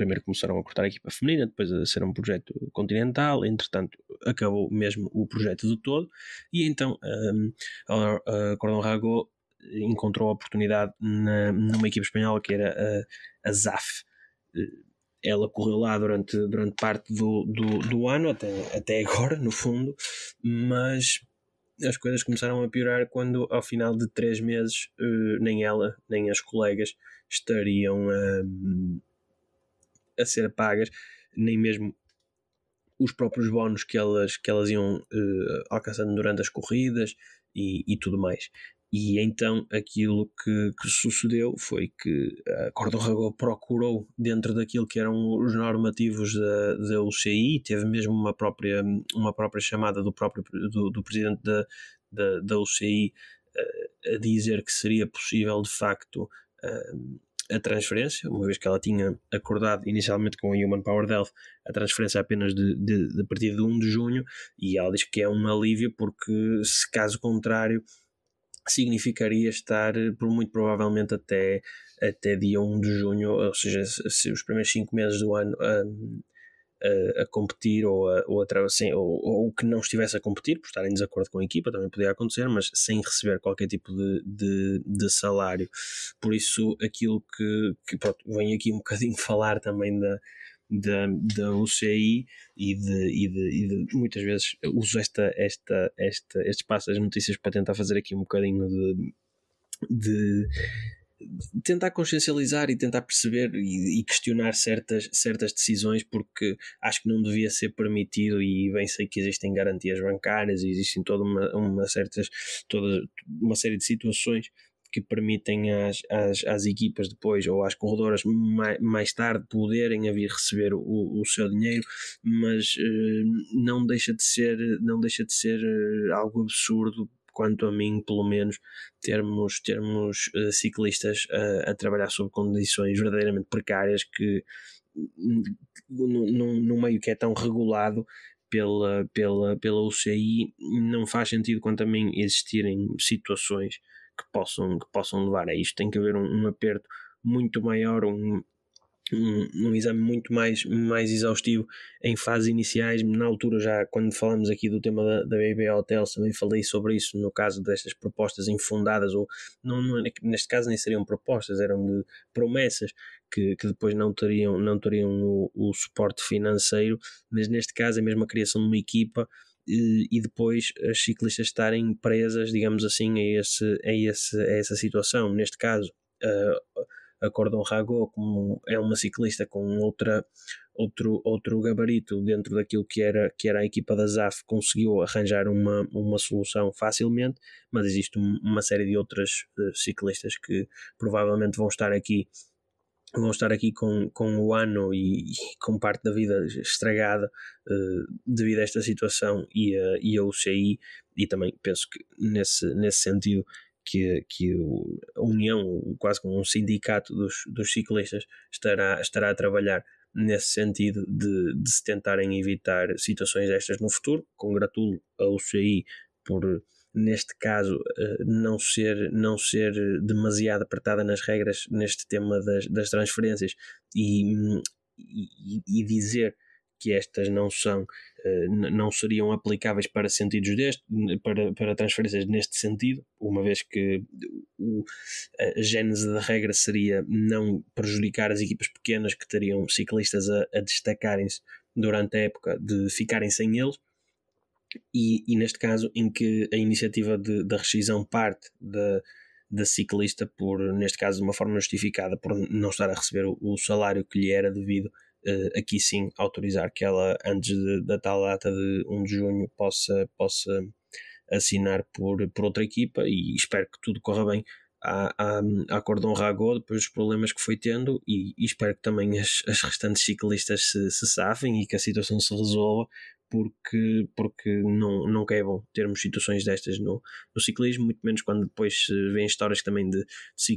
primeiro começaram a cortar a equipa feminina, depois a ser um projeto continental, entretanto acabou mesmo o projeto de todo, e então um, a, Cordon Rago encontrou a oportunidade na, numa equipa espanhola que era a, a ZAF. Ela correu lá durante, durante parte do, do, do ano, até, até agora, no fundo, mas as coisas começaram a piorar quando, ao final de três meses, uh, nem ela nem as colegas estariam a. A ser pagas, nem mesmo os próprios bónus que elas, que elas iam uh, alcançando durante as corridas e, e, tudo mais. E então aquilo que, que sucedeu foi que a Cordorrago procurou, dentro daquilo que eram os normativos da, da UCI, teve mesmo uma própria, uma própria chamada do próprio do, do presidente da, da, da UCI uh, eh, a dizer que seria possível de facto uh, a transferência, uma vez que ela tinha acordado inicialmente com a Human Power Health a transferência apenas de, de, de a partir de 1 de junho, e ela diz que é um alívio porque, se caso contrário, significaria estar, por muito provavelmente, até, até dia 1 de junho, ou seja, se os primeiros 5 meses do ano. Um, a, competir ou, a, ou, a, sem, ou, ou, que não estivesse a competir por estar em desacordo com a equipa, também podia acontecer, mas sem receber qualquer tipo de, de, de salário. Por isso, aquilo que, que pronto, venho aqui um bocadinho [LAUGHS] falar também da, da, da UCI e de, e, de, e de muitas vezes uso esta, esta, esta, este espaço das notícias para tentar fazer aqui um bocadinho de, de tentar consciencializar e tentar perceber e, e, questionar certas, certas decisões porque acho que não devia ser permitido e bem sei que existem garantias bancárias e existem toda uma, uma, certas, toda uma série de situações que permitem às, às, às equipas depois ou às corredoras mais, mais tarde poderem vir receber o, o seu dinheiro, mas uh, não deixa de ser, não deixa de ser uh, algo absurdo quanto a mim, pelo menos, termos, termos uh, ciclistas a trabalhar sob condições verdadeiramente precárias que num meio que é tão regulado pela, pela, pela UCI não faz sentido quanto a mim existirem situações que possam, que possam levar a isto. Tem que haver um, um aperto muito maior, um, um, um, exame muito mais, mais exaustivo em fases iniciais. Na altura, já quando falamos aqui do tema da, da BB Hotels, também falei sobre isso no caso destas propostas infundadas, ou não, não, neste caso nem seriam propostas, eram de promessas que, que depois não teriam, não teriam o, o suporte financeiro, mas neste caso é mesmo a criação de uma equipa e, e depois as ciclistas estarem presas, digamos assim, a, esse, a, esse, a essa situação. Neste caso, uh, a Cordon Rago, como é uma ciclista com outra, outro, outro gabarito dentro daquilo que era, que era a equipa da ZAF, conseguiu arranjar uma, uma solução facilmente, mas existe uma série de outras uh, ciclistas que provavelmente vão estar aqui vão estar aqui com, com o ano e, e com parte da vida estragada uh, devido a esta situação e a, e a UCI e também penso que nesse, nesse sentido que, que a União, quase como um sindicato dos, dos ciclistas, estará, estará a trabalhar nesse sentido de, de se tentarem evitar situações destas no futuro. Congratulo a UCI por, neste caso, eh, não ser, não ser demasiado apertada nas regras neste tema das, das transferências e, e, e dizer que estas não são eh, não seriam aplicáveis para sentidos deste, para, para transferências neste sentido, uma vez que o, a gênese da regra seria não prejudicar as equipas pequenas que teriam ciclistas a, a destacarem-se durante a época de ficarem sem eles. E, e neste caso, em que a iniciativa de, da rescisão parte da, da ciclista, por, neste caso, de uma forma justificada, por não estar a receber o, o salário que lhe era devido uh, aqui sim autorizar que ela, antes de, da tal data de 1 de junho, possa, possa assinar por, por outra equipa e espero que tudo corra bem. À, à, à Cordon Rago depois dos problemas que foi tendo e, e espero que também as, as restantes ciclistas se, se safem e que a situação se resolva porque, porque não, não é bom termos situações destas no, no ciclismo, muito menos quando depois se vêem histórias também de,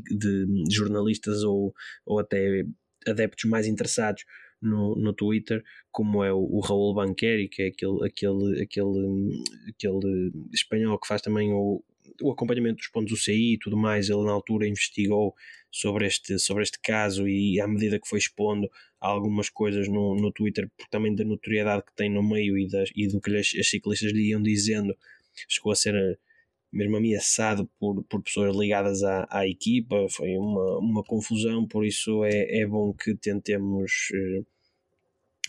de, de jornalistas ou, ou até adeptos mais interessados no, no Twitter, como é o, o Raul Banqueri, que é aquele, aquele, aquele, aquele espanhol que faz também o, o acompanhamento dos pontos UCI e tudo mais. Ele, na altura, investigou sobre este, sobre este caso e, à medida que foi expondo algumas coisas no, no Twitter, porque também da notoriedade que tem no meio e, das, e do que as, as ciclistas lhe iam dizendo, chegou a ser eh, mesmo ameaçado por, por pessoas ligadas à, à equipa, foi uma, uma confusão, por isso é, é bom que tentemos eh,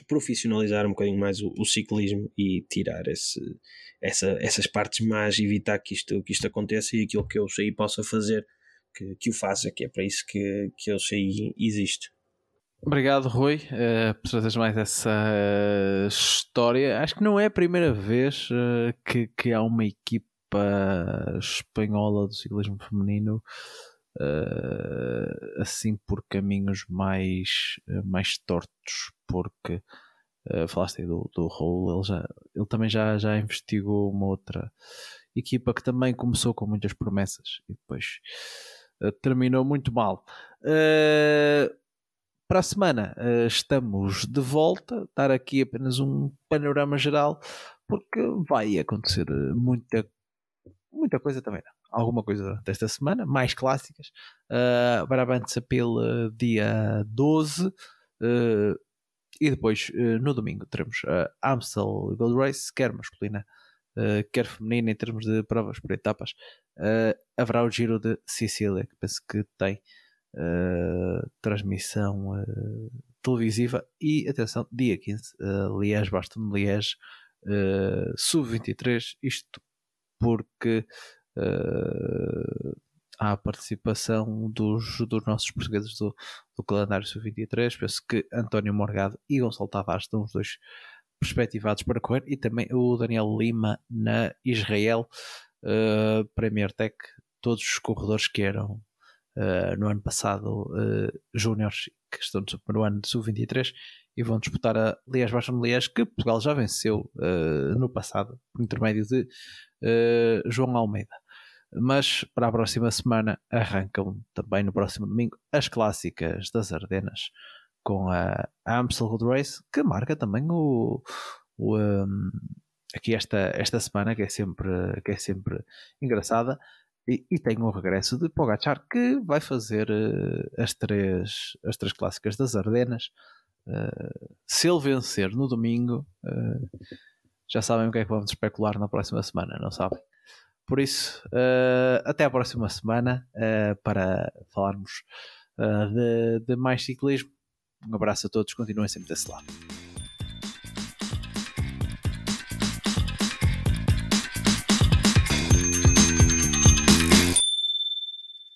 profissionalizar um bocadinho mais o, o ciclismo e tirar esse, essa, essas partes más, evitar que isto, que isto aconteça e aquilo que eu sei possa fazer, que, que o faça, que é para isso que, que eu sei existe. Obrigado, Rui, uh, por trazeres mais essa uh, história. Acho que não é a primeira vez uh, que, que há uma equipa espanhola do ciclismo feminino uh, assim por caminhos mais, mais tortos, porque uh, falaste aí do, do Raul, ele, já, ele também já, já investigou uma outra equipa que também começou com muitas promessas e depois terminou muito mal. Uh, para a semana uh, estamos de volta, dar aqui apenas um panorama geral, porque vai acontecer muita, muita coisa também. Não. Alguma coisa desta semana, mais clássicas. Uh, Brabant's Appeal uh, dia 12. Uh, e depois, uh, no domingo, teremos a Amstel Gold Race, quer masculina, quer feminina, em termos de provas por etapas. haverá o Giro de Sicília, que penso que tem uh, transmissão uh, televisiva e atenção, dia 15, uh, Liège, Baston Liège, uh, sub-23, isto porque há a participação dos, dos nossos portugueses do, do calendário sub-23, penso que António Morgado e Gonçalo Tavares estão os dois perspectivados para correr. E também o Daniel Lima na Israel uh, Premier Tech todos os corredores que eram uh, no ano passado uh, júniores que estão no ano de sub-23 e vão disputar a Liège Baixon Liège que Portugal já venceu uh, no passado por intermédio de João Almeida mas para a próxima semana arrancam também no próximo domingo as clássicas das Ardenas com a Amstel Gold Race que marca também o, o um, aqui esta, esta semana que é sempre, que é sempre engraçada e, e tem o regresso de Pogachar que vai fazer uh, as, três, as três clássicas das Ardenas. Uh, se ele vencer no domingo, uh, já sabem o que é que vamos especular na próxima semana, não sabem? Por isso, até a próxima semana para falarmos de, de mais ciclismo. Um abraço a todos, continuem sempre desse lado.